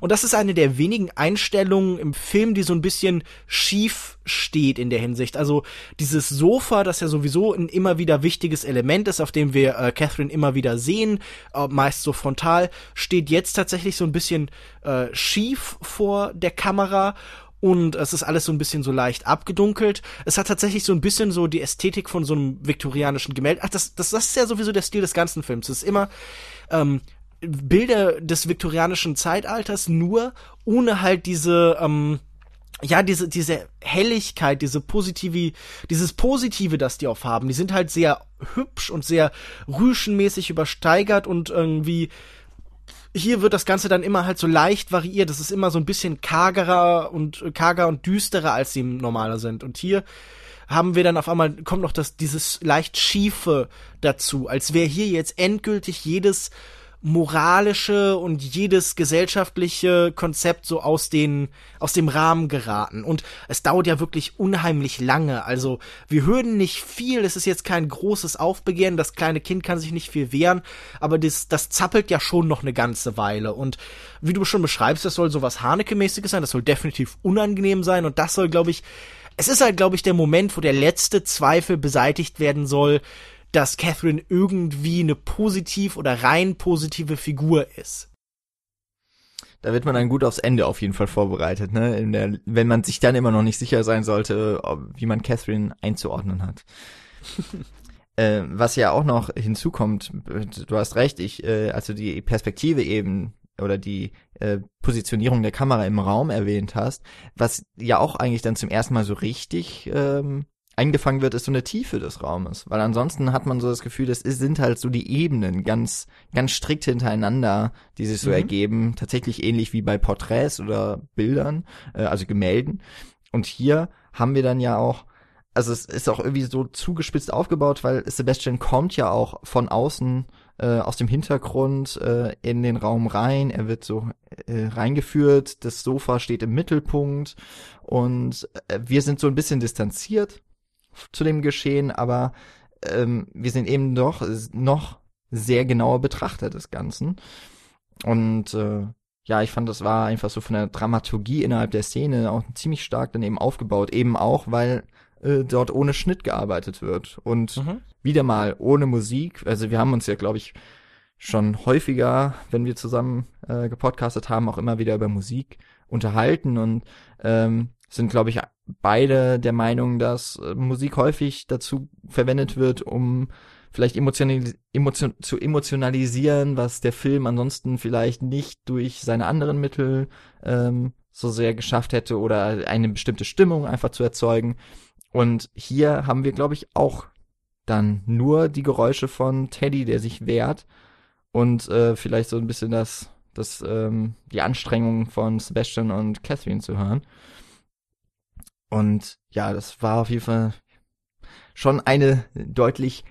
Und das ist eine der wenigen Einstellungen im Film, die so ein bisschen schief steht in der Hinsicht. Also dieses Sofa, das ja sowieso ein immer wieder wichtiges Element ist, auf dem wir äh, Catherine immer wieder sehen, äh, meist so frontal, steht jetzt tatsächlich so ein bisschen äh, schief vor der Kamera und es ist alles so ein bisschen so leicht abgedunkelt. Es hat tatsächlich so ein bisschen so die Ästhetik von so einem viktorianischen Gemälde. Ach, das, das, das ist ja sowieso der Stil des ganzen Films. Es ist immer ähm, Bilder des viktorianischen Zeitalters, nur ohne halt diese ähm, ja, diese, diese Helligkeit, diese positive, dieses Positive, das die auf haben, die sind halt sehr hübsch und sehr rüschenmäßig übersteigert und irgendwie hier wird das Ganze dann immer halt so leicht variiert. Das ist immer so ein bisschen kargerer und äh, karger und düsterer, als die normaler sind. Und hier haben wir dann auf einmal, kommt noch das, dieses leicht schiefe dazu, als wäre hier jetzt endgültig jedes moralische und jedes gesellschaftliche Konzept so aus den aus dem Rahmen geraten. Und es dauert ja wirklich unheimlich lange. Also wir hören nicht viel. Es ist jetzt kein großes Aufbegehren. Das kleine Kind kann sich nicht viel wehren. Aber das das zappelt ja schon noch eine ganze Weile. Und wie du schon beschreibst das soll sowas Haneke-mäßiges sein. Das soll definitiv unangenehm sein. Und das soll glaube ich es ist halt glaube ich der Moment wo der letzte Zweifel beseitigt werden soll dass Catherine irgendwie eine positiv oder rein positive Figur ist. Da wird man dann gut aufs Ende auf jeden Fall vorbereitet, ne? Der, wenn man sich dann immer noch nicht sicher sein sollte, wie man Catherine einzuordnen hat. äh, was ja auch noch hinzukommt, du hast recht, ich, äh, also die Perspektive eben oder die äh, Positionierung der Kamera im Raum erwähnt hast, was ja auch eigentlich dann zum ersten Mal so richtig ähm, eingefangen wird, ist so eine Tiefe des Raumes. Weil ansonsten hat man so das Gefühl, das sind halt so die Ebenen ganz, ganz strikt hintereinander, die sich so mhm. ergeben. Tatsächlich ähnlich wie bei Porträts oder Bildern, äh, also Gemälden. Und hier haben wir dann ja auch, also es ist auch irgendwie so zugespitzt aufgebaut, weil Sebastian kommt ja auch von außen äh, aus dem Hintergrund äh, in den Raum rein. Er wird so äh, reingeführt. Das Sofa steht im Mittelpunkt und äh, wir sind so ein bisschen distanziert zu dem Geschehen, aber ähm, wir sind eben doch noch sehr genauer Betrachter des Ganzen. Und äh, ja, ich fand, das war einfach so von der Dramaturgie innerhalb der Szene auch ziemlich stark dann eben aufgebaut, eben auch, weil äh, dort ohne Schnitt gearbeitet wird und mhm. wieder mal ohne Musik. Also wir haben uns ja, glaube ich, schon häufiger, wenn wir zusammen äh, gepodcastet haben, auch immer wieder über Musik unterhalten und ähm, sind, glaube ich, beide der Meinung, dass äh, Musik häufig dazu verwendet wird, um vielleicht emotional, emotion, zu emotionalisieren, was der Film ansonsten vielleicht nicht durch seine anderen Mittel ähm, so sehr geschafft hätte oder eine bestimmte Stimmung einfach zu erzeugen. Und hier haben wir, glaube ich, auch dann nur die Geräusche von Teddy, der sich wehrt und äh, vielleicht so ein bisschen das, das ähm, die Anstrengung von Sebastian und Catherine zu hören. Und ja, das war auf jeden Fall schon eine deutlich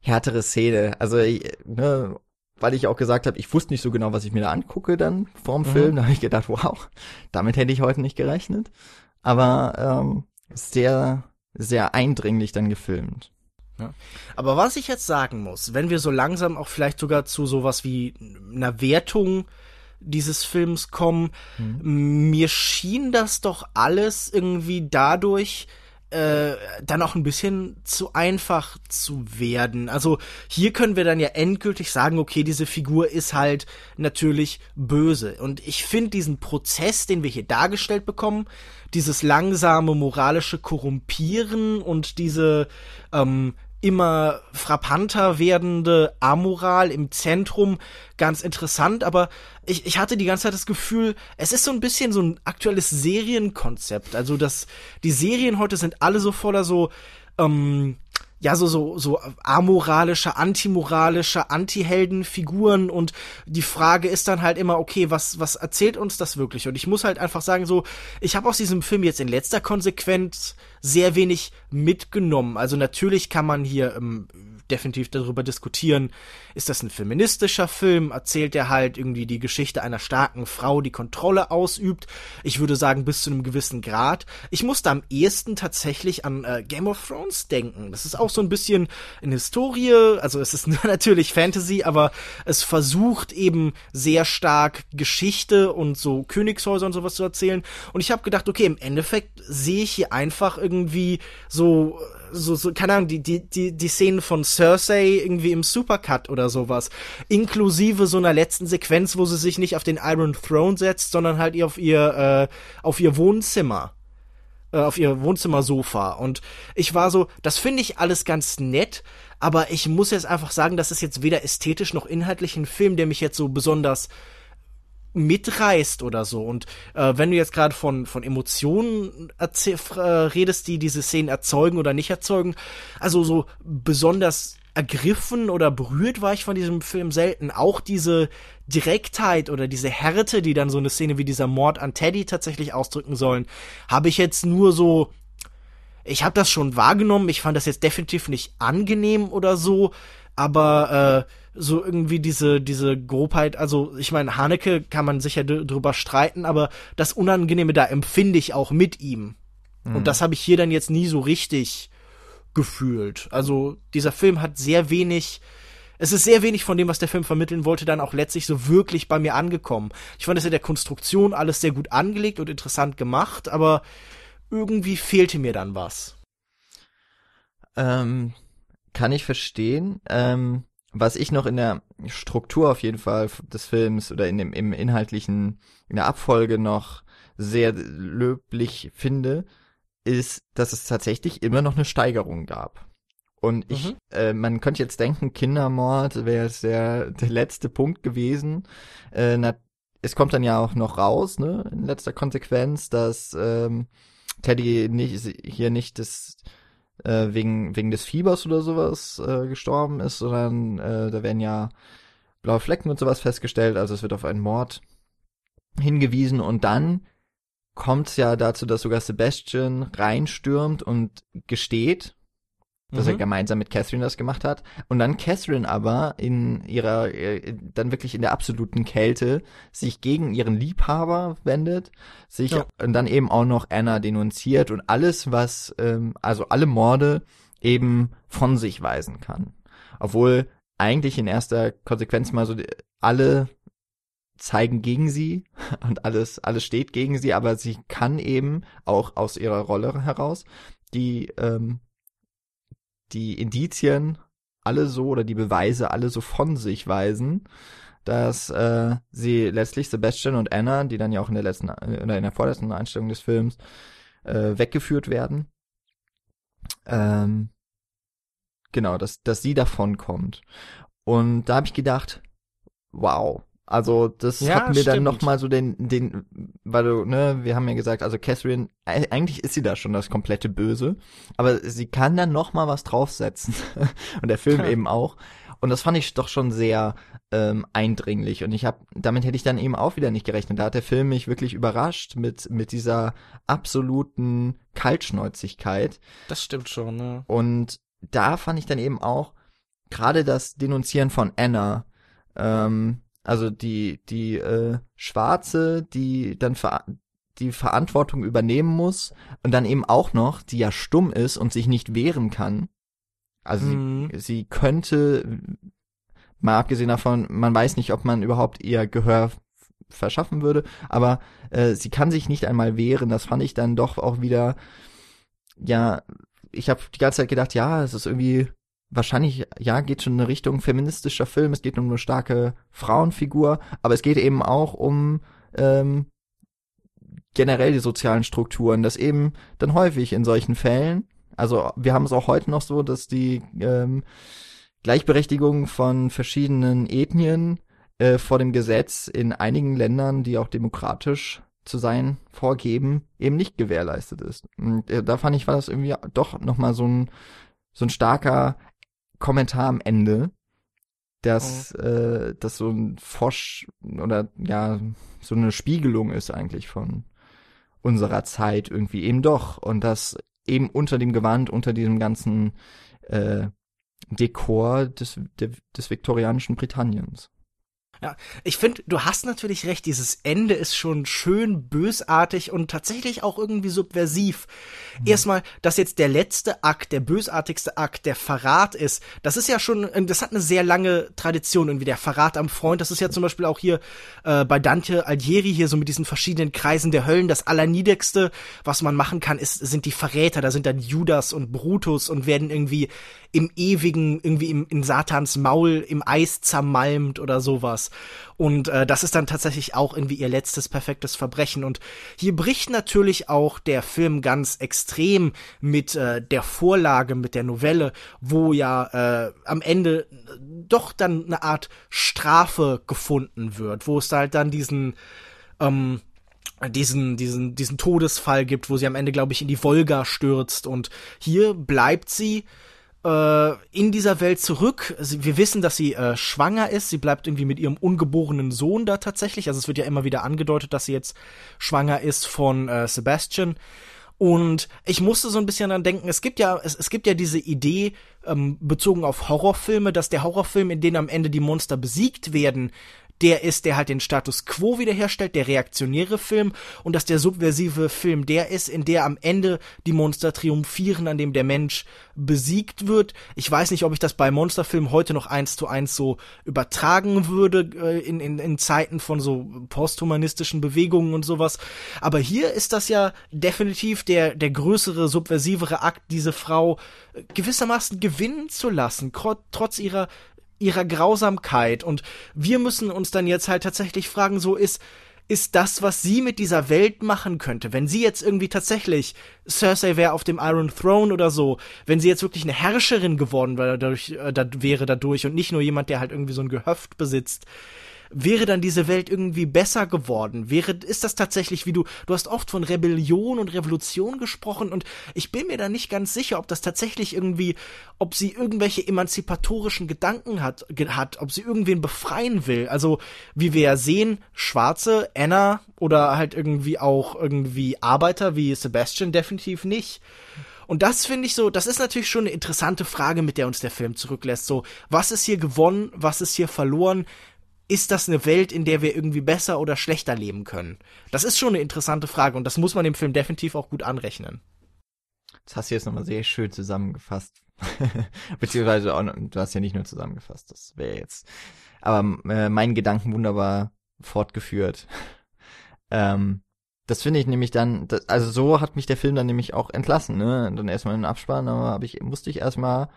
härtere Szene. Also, ne, weil ich auch gesagt habe, ich wusste nicht so genau, was ich mir da angucke dann vorm mhm. Film. Da habe ich gedacht, wow, damit hätte ich heute nicht gerechnet. Aber ähm, sehr, sehr eindringlich dann gefilmt. Ja. Aber was ich jetzt sagen muss, wenn wir so langsam auch vielleicht sogar zu sowas wie einer Wertung dieses Films kommen. Mhm. Mir schien das doch alles irgendwie dadurch äh, dann auch ein bisschen zu einfach zu werden. Also hier können wir dann ja endgültig sagen, okay, diese Figur ist halt natürlich böse. Und ich finde diesen Prozess, den wir hier dargestellt bekommen, dieses langsame moralische Korrumpieren und diese ähm, immer frappanter werdende Amoral im Zentrum ganz interessant, aber ich, ich hatte die ganze Zeit das Gefühl, es ist so ein bisschen so ein aktuelles Serienkonzept. Also dass die Serien heute sind alle so voller so ähm, ja, so, so, so amoralische, antimoralische, Anti-Helden-Figuren und die Frage ist dann halt immer, okay, was, was erzählt uns das wirklich? Und ich muss halt einfach sagen, so, ich habe aus diesem Film jetzt in letzter Konsequenz sehr wenig mitgenommen. Also natürlich kann man hier ähm, definitiv darüber diskutieren, ist das ein feministischer Film? Erzählt er halt irgendwie die Geschichte einer starken Frau, die Kontrolle ausübt? Ich würde sagen, bis zu einem gewissen Grad. Ich musste am ehesten tatsächlich an äh, Game of Thrones denken. Das ist auch so ein bisschen eine Historie, also es ist natürlich Fantasy, aber es versucht eben sehr stark Geschichte und so Königshäuser und sowas zu erzählen. Und ich habe gedacht, okay, im Endeffekt sehe ich hier einfach irgendwie so so, so, keine Ahnung, die, die, die, die Szenen von Cersei irgendwie im Supercut oder sowas. Inklusive so einer letzten Sequenz, wo sie sich nicht auf den Iron Throne setzt, sondern halt auf ihr, äh, auf ihr Wohnzimmer. Äh, auf ihr Wohnzimmersofa. Und ich war so, das finde ich alles ganz nett, aber ich muss jetzt einfach sagen, das ist jetzt weder ästhetisch noch inhaltlich ein Film, der mich jetzt so besonders mitreißt oder so. Und äh, wenn du jetzt gerade von, von Emotionen äh, redest, die diese Szenen erzeugen oder nicht erzeugen, also so besonders ergriffen oder berührt war ich von diesem Film selten. Auch diese Direktheit oder diese Härte, die dann so eine Szene wie dieser Mord an Teddy tatsächlich ausdrücken sollen, habe ich jetzt nur so ich habe das schon wahrgenommen, ich fand das jetzt definitiv nicht angenehm oder so, aber äh, so irgendwie diese diese Grobheit, also ich meine, Haneke kann man sicher drüber streiten, aber das Unangenehme da empfinde ich auch mit ihm. Mhm. Und das habe ich hier dann jetzt nie so richtig gefühlt. Also dieser Film hat sehr wenig es ist sehr wenig von dem, was der Film vermitteln wollte, dann auch letztlich so wirklich bei mir angekommen. Ich fand es in der Konstruktion alles sehr gut angelegt und interessant gemacht, aber irgendwie fehlte mir dann was. Ähm, kann ich verstehen. Ähm, was ich noch in der Struktur auf jeden Fall des Films oder in dem im inhaltlichen in der Abfolge noch sehr löblich finde, ist, dass es tatsächlich immer noch eine Steigerung gab. Und ich, mhm. äh, man könnte jetzt denken, Kindermord wäre jetzt der, der letzte Punkt gewesen. Äh, na, es kommt dann ja auch noch raus, ne, in letzter Konsequenz, dass ähm, Teddy nicht, hier nicht das äh, wegen, wegen des Fiebers oder sowas äh, gestorben ist, sondern äh, da werden ja blaue Flecken und sowas festgestellt, also es wird auf einen Mord hingewiesen und dann kommt es ja dazu, dass sogar Sebastian reinstürmt und gesteht, dass mhm. er gemeinsam mit Catherine das gemacht hat. Und dann Catherine aber in ihrer, äh, dann wirklich in der absoluten Kälte sich gegen ihren Liebhaber wendet, sich ja. und dann eben auch noch Anna denunziert und alles, was, ähm, also alle Morde eben von sich weisen kann. Obwohl eigentlich in erster Konsequenz mal so alle zeigen gegen sie und alles, alles steht gegen sie, aber sie kann eben auch aus ihrer Rolle heraus die ähm, die Indizien alle so oder die Beweise alle so von sich weisen, dass äh, sie letztlich Sebastian und Anna, die dann ja auch in der letzten oder in der vorletzten Einstellung des Films äh, weggeführt werden, ähm, genau, dass dass sie davon kommt. Und da habe ich gedacht, wow, also das ja, hat mir stimmt. dann noch mal so den, den, weil du, ne, wir haben ja gesagt, also Catherine, eigentlich ist sie da schon das komplette Böse, aber sie kann dann noch mal was draufsetzen und der Film eben auch. Und das fand ich doch schon sehr ähm, eindringlich und ich habe, damit hätte ich dann eben auch wieder nicht gerechnet. Da hat der Film mich wirklich überrascht mit mit dieser absoluten Kaltschnäuzigkeit. Das stimmt schon, ne? Und da fand ich dann eben auch gerade das Denunzieren von Anna. Ähm, also die, die äh, Schwarze, die dann ver die Verantwortung übernehmen muss und dann eben auch noch, die ja stumm ist und sich nicht wehren kann. Also mhm. sie, sie könnte, mal abgesehen davon, man weiß nicht, ob man überhaupt ihr Gehör verschaffen würde, aber äh, sie kann sich nicht einmal wehren. Das fand ich dann doch auch wieder, ja, ich habe die ganze Zeit gedacht, ja, es ist irgendwie wahrscheinlich, ja, geht schon in eine Richtung feministischer Film, es geht um eine starke Frauenfigur, aber es geht eben auch um ähm, generell die sozialen Strukturen, dass eben dann häufig in solchen Fällen, also wir haben es auch heute noch so, dass die ähm, Gleichberechtigung von verschiedenen Ethnien äh, vor dem Gesetz in einigen Ländern, die auch demokratisch zu sein vorgeben, eben nicht gewährleistet ist. Und äh, da fand ich, war das irgendwie doch nochmal so ein so ein starker Kommentar am Ende, dass oh. äh, das so ein Forsch oder ja so eine Spiegelung ist eigentlich von unserer Zeit irgendwie eben doch und das eben unter dem Gewand unter diesem ganzen äh, Dekor des, de, des viktorianischen Britanniens. Ja, ich finde, du hast natürlich recht, dieses Ende ist schon schön bösartig und tatsächlich auch irgendwie subversiv. Mhm. Erstmal, dass jetzt der letzte Akt, der bösartigste Akt, der Verrat ist, das ist ja schon, das hat eine sehr lange Tradition, irgendwie der Verrat am Freund. Das ist ja zum Beispiel auch hier äh, bei Dante Algieri hier so mit diesen verschiedenen Kreisen der Höllen. Das Allerniedrigste, was man machen kann, ist, sind die Verräter. Da sind dann Judas und Brutus und werden irgendwie im ewigen, irgendwie im, in Satans Maul im Eis zermalmt oder sowas. Und äh, das ist dann tatsächlich auch irgendwie ihr letztes perfektes Verbrechen. Und hier bricht natürlich auch der Film ganz extrem mit äh, der Vorlage, mit der Novelle, wo ja äh, am Ende doch dann eine Art Strafe gefunden wird, wo es halt dann diesen ähm, diesen, diesen, diesen Todesfall gibt, wo sie am Ende, glaube ich, in die Wolga stürzt und hier bleibt sie äh, in dieser Welt zurück. Sie, wir wissen, dass sie äh, schwanger ist. Sie bleibt irgendwie mit ihrem ungeborenen Sohn da tatsächlich. Also es wird ja immer wieder angedeutet, dass sie jetzt schwanger ist von äh, Sebastian. Und ich musste so ein bisschen dran denken, es gibt ja, es, es gibt ja diese Idee, ähm, bezogen auf Horrorfilme, dass der Horrorfilm, in dem am Ende die Monster besiegt werden, der ist, der halt den Status quo wiederherstellt, der reaktionäre Film und dass der subversive Film der ist, in der am Ende die Monster triumphieren, an dem der Mensch besiegt wird. Ich weiß nicht, ob ich das bei Monsterfilmen heute noch eins zu eins so übertragen würde äh, in, in, in Zeiten von so posthumanistischen Bewegungen und sowas. Aber hier ist das ja definitiv der, der größere, subversivere Akt, diese Frau gewissermaßen gewinnen zu lassen, trotz ihrer ihrer Grausamkeit. Und wir müssen uns dann jetzt halt tatsächlich fragen, so ist, ist das, was sie mit dieser Welt machen könnte, wenn sie jetzt irgendwie tatsächlich Cersei wäre auf dem Iron Throne oder so, wenn sie jetzt wirklich eine Herrscherin geworden wäre dadurch, äh, wäre dadurch und nicht nur jemand, der halt irgendwie so ein Gehöft besitzt, wäre dann diese Welt irgendwie besser geworden? Wäre, ist das tatsächlich, wie du, du hast oft von Rebellion und Revolution gesprochen und ich bin mir da nicht ganz sicher, ob das tatsächlich irgendwie, ob sie irgendwelche emanzipatorischen Gedanken hat, hat, ob sie irgendwen befreien will. Also, wie wir ja sehen, Schwarze, Anna oder halt irgendwie auch irgendwie Arbeiter wie Sebastian definitiv nicht. Und das finde ich so, das ist natürlich schon eine interessante Frage, mit der uns der Film zurücklässt. So, was ist hier gewonnen, was ist hier verloren? Ist das eine Welt, in der wir irgendwie besser oder schlechter leben können? Das ist schon eine interessante Frage und das muss man dem Film definitiv auch gut anrechnen. Das hast du jetzt nochmal sehr schön zusammengefasst. Beziehungsweise auch, du hast ja nicht nur zusammengefasst, das wäre jetzt. Aber äh, meinen Gedanken wunderbar fortgeführt. ähm, das finde ich nämlich dann, das, also so hat mich der Film dann nämlich auch entlassen, ne? Dann erstmal in den Abspann, aber hab ich, musste ich erstmal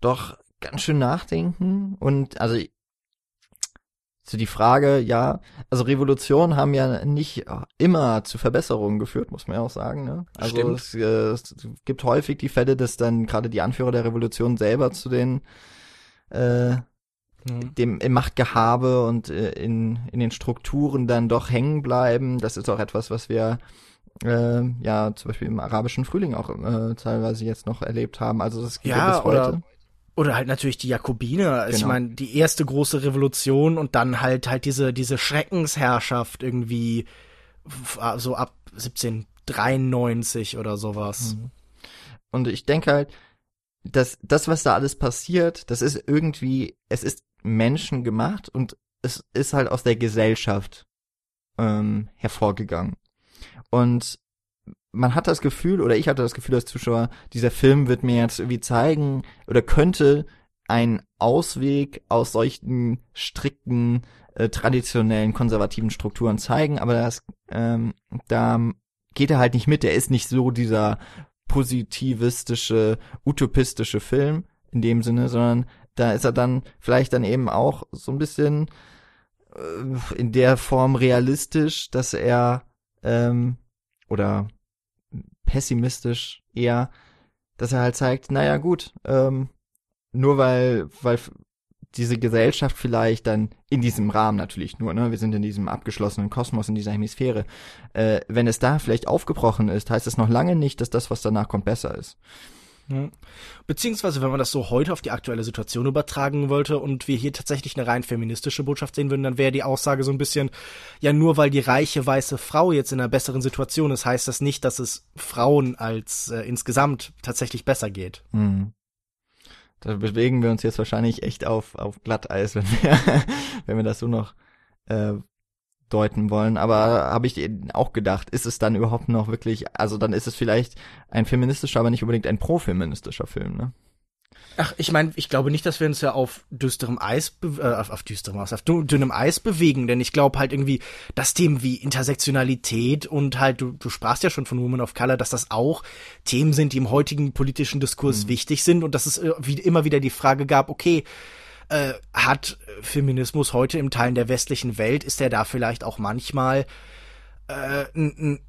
doch ganz schön nachdenken und also so die Frage, ja, also Revolutionen haben ja nicht immer zu Verbesserungen geführt, muss man ja auch sagen. Ne? Also es, äh, es, gibt häufig die Fälle, dass dann gerade die Anführer der Revolution selber zu den äh, mhm. dem im Machtgehabe und äh, in, in den Strukturen dann doch hängen bleiben. Das ist auch etwas, was wir äh, ja zum Beispiel im arabischen Frühling auch äh, teilweise jetzt noch erlebt haben. Also das geht ja, bis heute. Oder oder halt natürlich die Jakobiner. Genau. Ich meine, die erste große Revolution und dann halt halt diese diese Schreckensherrschaft irgendwie so ab 1793 oder sowas. Mhm. Und ich denke halt, dass das, was da alles passiert, das ist irgendwie, es ist Menschen gemacht und es ist halt aus der Gesellschaft ähm, hervorgegangen. Und man hat das Gefühl, oder ich hatte das Gefühl als Zuschauer, dieser Film wird mir jetzt irgendwie zeigen oder könnte ein Ausweg aus solchen strikten, äh, traditionellen, konservativen Strukturen zeigen, aber das, ähm, da geht er halt nicht mit. Er ist nicht so dieser positivistische, utopistische Film in dem Sinne, sondern da ist er dann vielleicht dann eben auch so ein bisschen äh, in der Form realistisch, dass er ähm, oder pessimistisch eher, dass er halt zeigt, naja gut, ähm, nur weil, weil diese Gesellschaft vielleicht dann in diesem Rahmen natürlich nur, ne, wir sind in diesem abgeschlossenen Kosmos, in dieser Hemisphäre, äh, wenn es da vielleicht aufgebrochen ist, heißt es noch lange nicht, dass das, was danach kommt, besser ist. Beziehungsweise, wenn man das so heute auf die aktuelle Situation übertragen wollte und wir hier tatsächlich eine rein feministische Botschaft sehen würden, dann wäre die Aussage so ein bisschen, ja, nur weil die reiche weiße Frau jetzt in einer besseren Situation ist, heißt das nicht, dass es Frauen als äh, insgesamt tatsächlich besser geht. Mhm. da bewegen wir uns jetzt wahrscheinlich echt auf, auf Glatteis, wenn wir, wenn wir das so noch äh, deuten wollen. Aber habe ich auch gedacht, ist es dann überhaupt noch wirklich, also dann ist es vielleicht ein feministischer, aber nicht unbedingt ein profeministischer Film, ne? Ach, ich meine, ich glaube nicht, dass wir uns ja auf düsterem Eis, äh, auf, auf düsterem Eis, auf dünnem Eis bewegen, denn ich glaube halt irgendwie, dass Themen wie Intersektionalität und halt, du, du sprachst ja schon von Women of Color, dass das auch Themen sind, die im heutigen politischen Diskurs mhm. wichtig sind und dass es äh, wie, immer wieder die Frage gab, okay, äh, hat Feminismus heute im Teilen der westlichen Welt, ist er da vielleicht auch manchmal äh,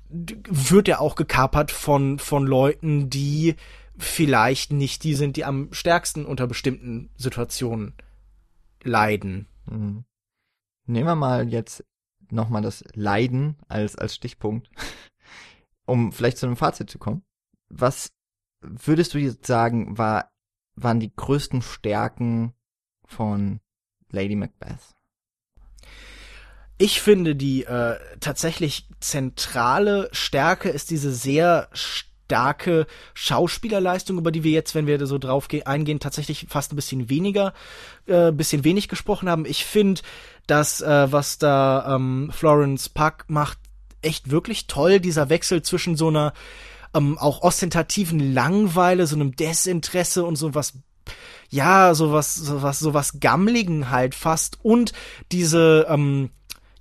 wird er auch gekapert von, von Leuten, die vielleicht nicht die sind, die am stärksten unter bestimmten Situationen leiden. Mhm. Nehmen wir mal jetzt nochmal das Leiden als, als Stichpunkt, um vielleicht zu einem Fazit zu kommen. Was würdest du jetzt sagen, war, waren die größten Stärken von Lady Macbeth? Ich finde, die äh, tatsächlich zentrale Stärke ist diese sehr starke Schauspielerleistung, über die wir jetzt, wenn wir so drauf eingehen, tatsächlich fast ein bisschen weniger, äh, bisschen wenig gesprochen haben. Ich finde, dass äh, was da ähm, Florence Puck macht, echt wirklich toll. Dieser Wechsel zwischen so einer ähm, auch ostentativen Langweile, so einem Desinteresse und so was ja, sowas, sowas, sowas Gammligen halt fast und diese, ähm,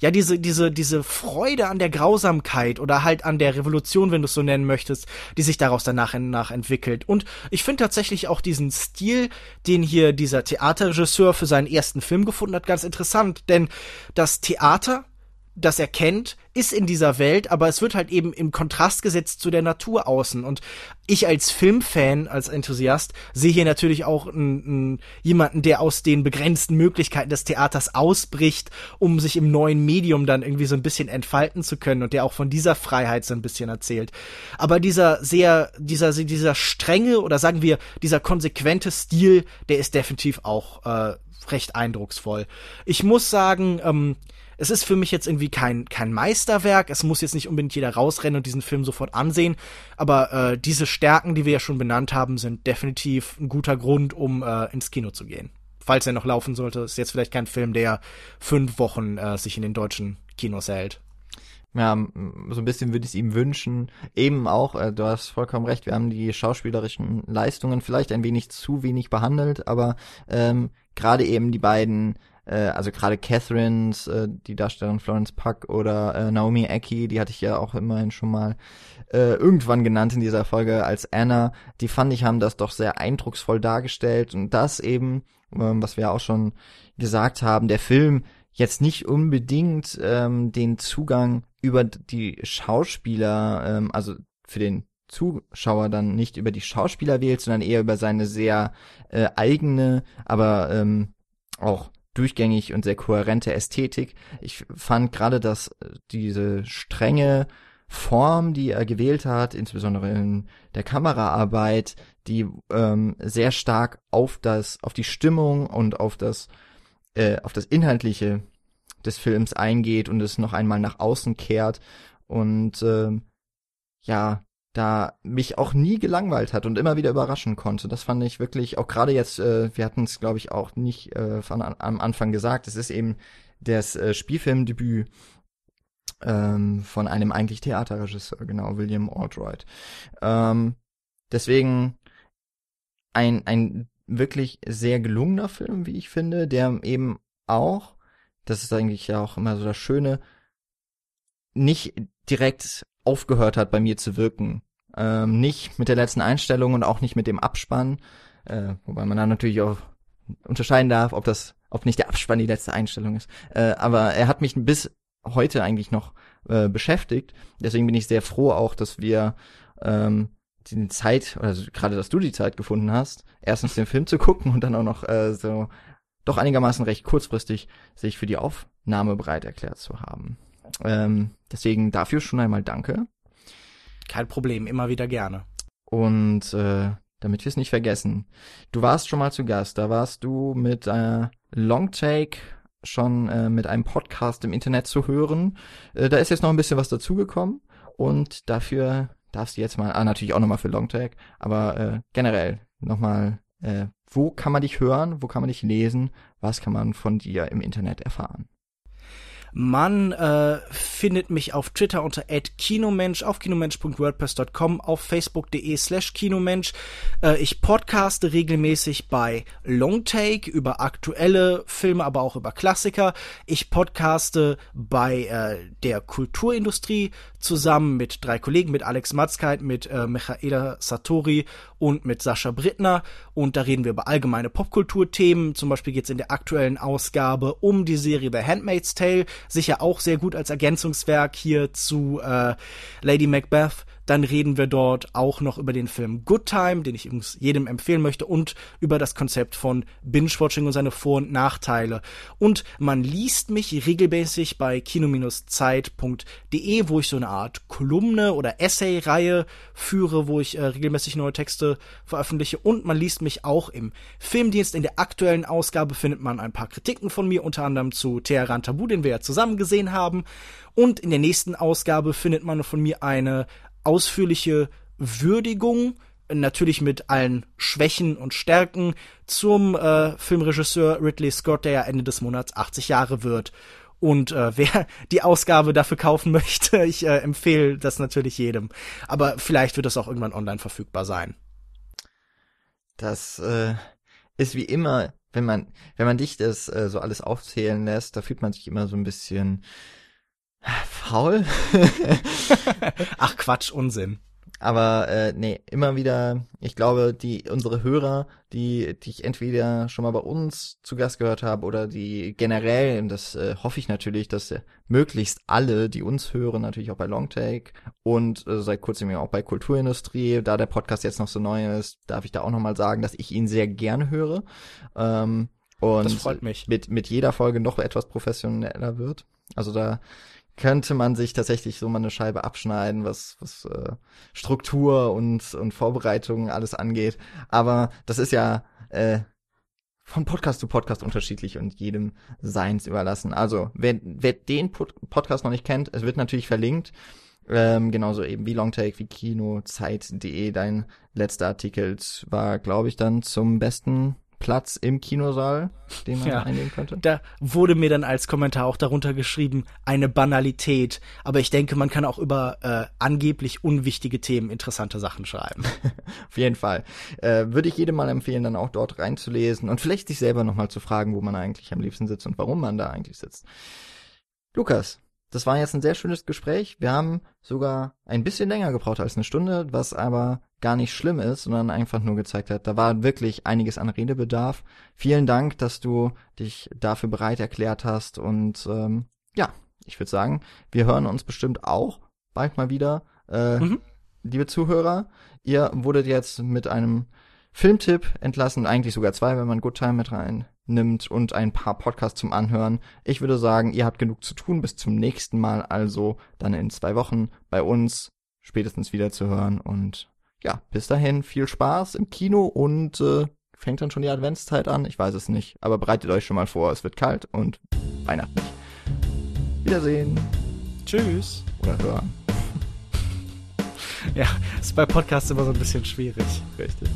ja, diese, diese, diese Freude an der Grausamkeit oder halt an der Revolution, wenn du es so nennen möchtest, die sich daraus danach nach entwickelt. Und ich finde tatsächlich auch diesen Stil, den hier dieser Theaterregisseur für seinen ersten Film gefunden hat, ganz interessant. Denn das Theater das er kennt, ist in dieser Welt, aber es wird halt eben im Kontrast gesetzt zu der Natur außen. Und ich als Filmfan, als Enthusiast, sehe hier natürlich auch einen, einen, jemanden, der aus den begrenzten Möglichkeiten des Theaters ausbricht, um sich im neuen Medium dann irgendwie so ein bisschen entfalten zu können und der auch von dieser Freiheit so ein bisschen erzählt. Aber dieser sehr, dieser, dieser strenge oder sagen wir, dieser konsequente Stil, der ist definitiv auch äh, recht eindrucksvoll. Ich muss sagen, ähm, es ist für mich jetzt irgendwie kein, kein Meisterwerk. Es muss jetzt nicht unbedingt jeder rausrennen und diesen Film sofort ansehen. Aber äh, diese Stärken, die wir ja schon benannt haben, sind definitiv ein guter Grund, um äh, ins Kino zu gehen. Falls er noch laufen sollte, ist jetzt vielleicht kein Film, der fünf Wochen äh, sich in den deutschen Kinos hält. Ja, so ein bisschen würde ich es ihm wünschen. Eben auch, äh, du hast vollkommen recht, wir haben die schauspielerischen Leistungen vielleicht ein wenig zu wenig behandelt, aber ähm, gerade eben die beiden äh, also gerade Catherines, äh, die Darstellerin Florence Puck oder äh, Naomi Ecki, die hatte ich ja auch immerhin schon mal äh, irgendwann genannt in dieser Folge als Anna, die fand ich haben das doch sehr eindrucksvoll dargestellt und das eben, ähm, was wir auch schon gesagt haben, der Film jetzt nicht unbedingt ähm, den Zugang über die Schauspieler, ähm, also für den Zuschauer dann nicht über die Schauspieler wählt, sondern eher über seine sehr äh, eigene, aber ähm, auch durchgängig und sehr kohärente Ästhetik. Ich fand gerade, dass äh, diese strenge Form, die er gewählt hat, insbesondere in der Kameraarbeit, die ähm, sehr stark auf das, auf die Stimmung und auf das, äh, auf das Inhaltliche des Films eingeht und es noch einmal nach außen kehrt und ähm, ja da mich auch nie gelangweilt hat und immer wieder überraschen konnte. Das fand ich wirklich, auch gerade jetzt, äh, wir hatten es, glaube ich, auch nicht äh, von an, am Anfang gesagt, es ist eben das äh, Spielfilmdebüt ähm, von einem eigentlich Theaterregisseur, genau, William Aldroyd. Ähm, deswegen ein, ein wirklich sehr gelungener Film, wie ich finde, der eben auch, das ist eigentlich ja auch immer so das Schöne, nicht direkt aufgehört hat bei mir zu wirken. Ähm, nicht mit der letzten Einstellung und auch nicht mit dem Abspann, äh, wobei man dann natürlich auch unterscheiden darf, ob das, ob nicht der Abspann die letzte Einstellung ist. Äh, aber er hat mich bis heute eigentlich noch äh, beschäftigt. Deswegen bin ich sehr froh auch, dass wir ähm, die Zeit, also gerade, dass du die Zeit gefunden hast, erstens den Film zu gucken und dann auch noch äh, so doch einigermaßen recht kurzfristig sich für die Aufnahme bereit erklärt zu haben. Ähm, deswegen dafür schon einmal danke. Kein Problem, immer wieder gerne. Und äh, damit wir es nicht vergessen, du warst schon mal zu Gast, da warst du mit äh, Longtake schon äh, mit einem Podcast im Internet zu hören. Äh, da ist jetzt noch ein bisschen was dazugekommen und dafür darfst du jetzt mal, ah, natürlich auch nochmal für Longtake, aber äh, generell nochmal äh, wo kann man dich hören, wo kann man dich lesen, was kann man von dir im Internet erfahren? Man äh, findet mich auf Twitter unter @kinomensch, auf kinomensch.wordpress.com, auf facebook.de slash kinomensch. Äh, ich podcaste regelmäßig bei Longtake über aktuelle Filme, aber auch über Klassiker. Ich podcaste bei äh, der Kulturindustrie zusammen mit drei Kollegen, mit Alex Matzkeit, mit äh, Michaela Satori und mit Sascha Brittner. Und da reden wir über allgemeine Popkulturthemen. Zum Beispiel geht es in der aktuellen Ausgabe um die Serie The Handmaid's Tale. Sicher auch sehr gut als Ergänzungswerk hier zu äh, Lady Macbeth. Dann reden wir dort auch noch über den Film Good Time, den ich übrigens jedem empfehlen möchte, und über das Konzept von Binge-Watching und seine Vor- und Nachteile. Und man liest mich regelmäßig bei kino-zeit.de, wo ich so eine Art Kolumne oder Essay-Reihe führe, wo ich äh, regelmäßig neue Texte veröffentliche. Und man liest mich auch im Filmdienst. In der aktuellen Ausgabe findet man ein paar Kritiken von mir, unter anderem zu Teheran Tabu, den wir ja zusammen gesehen haben. Und in der nächsten Ausgabe findet man von mir eine ausführliche Würdigung, natürlich mit allen Schwächen und Stärken, zum äh, Filmregisseur Ridley Scott, der ja Ende des Monats 80 Jahre wird. Und äh, wer die Ausgabe dafür kaufen möchte, ich äh, empfehle das natürlich jedem. Aber vielleicht wird das auch irgendwann online verfügbar sein. Das äh, ist wie immer, wenn man, wenn man dich das äh, so alles aufzählen lässt, da fühlt man sich immer so ein bisschen Faul? Ach Quatsch, Unsinn. Aber äh, nee, immer wieder, ich glaube, die unsere Hörer, die, die ich entweder schon mal bei uns zu Gast gehört habe oder die generell, und das äh, hoffe ich natürlich, dass äh, möglichst alle, die uns hören, natürlich auch bei Longtake und äh, seit kurzem ja auch bei Kulturindustrie, da der Podcast jetzt noch so neu ist, darf ich da auch nochmal sagen, dass ich ihn sehr gerne höre. Ähm, und das freut mich. Mit, mit jeder Folge noch etwas professioneller wird. Also da könnte man sich tatsächlich so mal eine Scheibe abschneiden, was, was äh, Struktur und, und Vorbereitung alles angeht. Aber das ist ja äh, von Podcast zu Podcast unterschiedlich und jedem seins überlassen. Also, wer, wer den Pod Podcast noch nicht kennt, es wird natürlich verlinkt. Ähm, genauso eben wie Longtake, wie Kinozeit.de. Dein letzter Artikel war, glaube ich, dann zum besten Platz im Kinosaal, den man ja, einnehmen könnte? Da wurde mir dann als Kommentar auch darunter geschrieben, eine Banalität. Aber ich denke, man kann auch über äh, angeblich unwichtige Themen interessante Sachen schreiben. Auf jeden Fall. Äh, Würde ich jedem mal empfehlen, dann auch dort reinzulesen und vielleicht sich selber nochmal zu fragen, wo man eigentlich am liebsten sitzt und warum man da eigentlich sitzt. Lukas, das war jetzt ein sehr schönes Gespräch. Wir haben sogar ein bisschen länger gebraucht als eine Stunde, was aber gar nicht schlimm ist, sondern einfach nur gezeigt hat, da war wirklich einiges an Redebedarf. Vielen Dank, dass du dich dafür bereit erklärt hast und ähm, ja, ich würde sagen, wir hören uns bestimmt auch bald mal wieder. Äh, mhm. Liebe Zuhörer, ihr wurdet jetzt mit einem Filmtipp entlassen, eigentlich sogar zwei, wenn man Good Time mit rein nimmt und ein paar Podcasts zum Anhören. Ich würde sagen, ihr habt genug zu tun. Bis zum nächsten Mal, also dann in zwei Wochen bei uns spätestens wieder zu hören. Und ja, bis dahin viel Spaß im Kino und äh, fängt dann schon die Adventszeit an. Ich weiß es nicht, aber bereitet euch schon mal vor. Es wird kalt und weihnachtlich. Wiedersehen. Tschüss. Oder hören. Ja, ist bei Podcasts immer so ein bisschen schwierig. Richtig.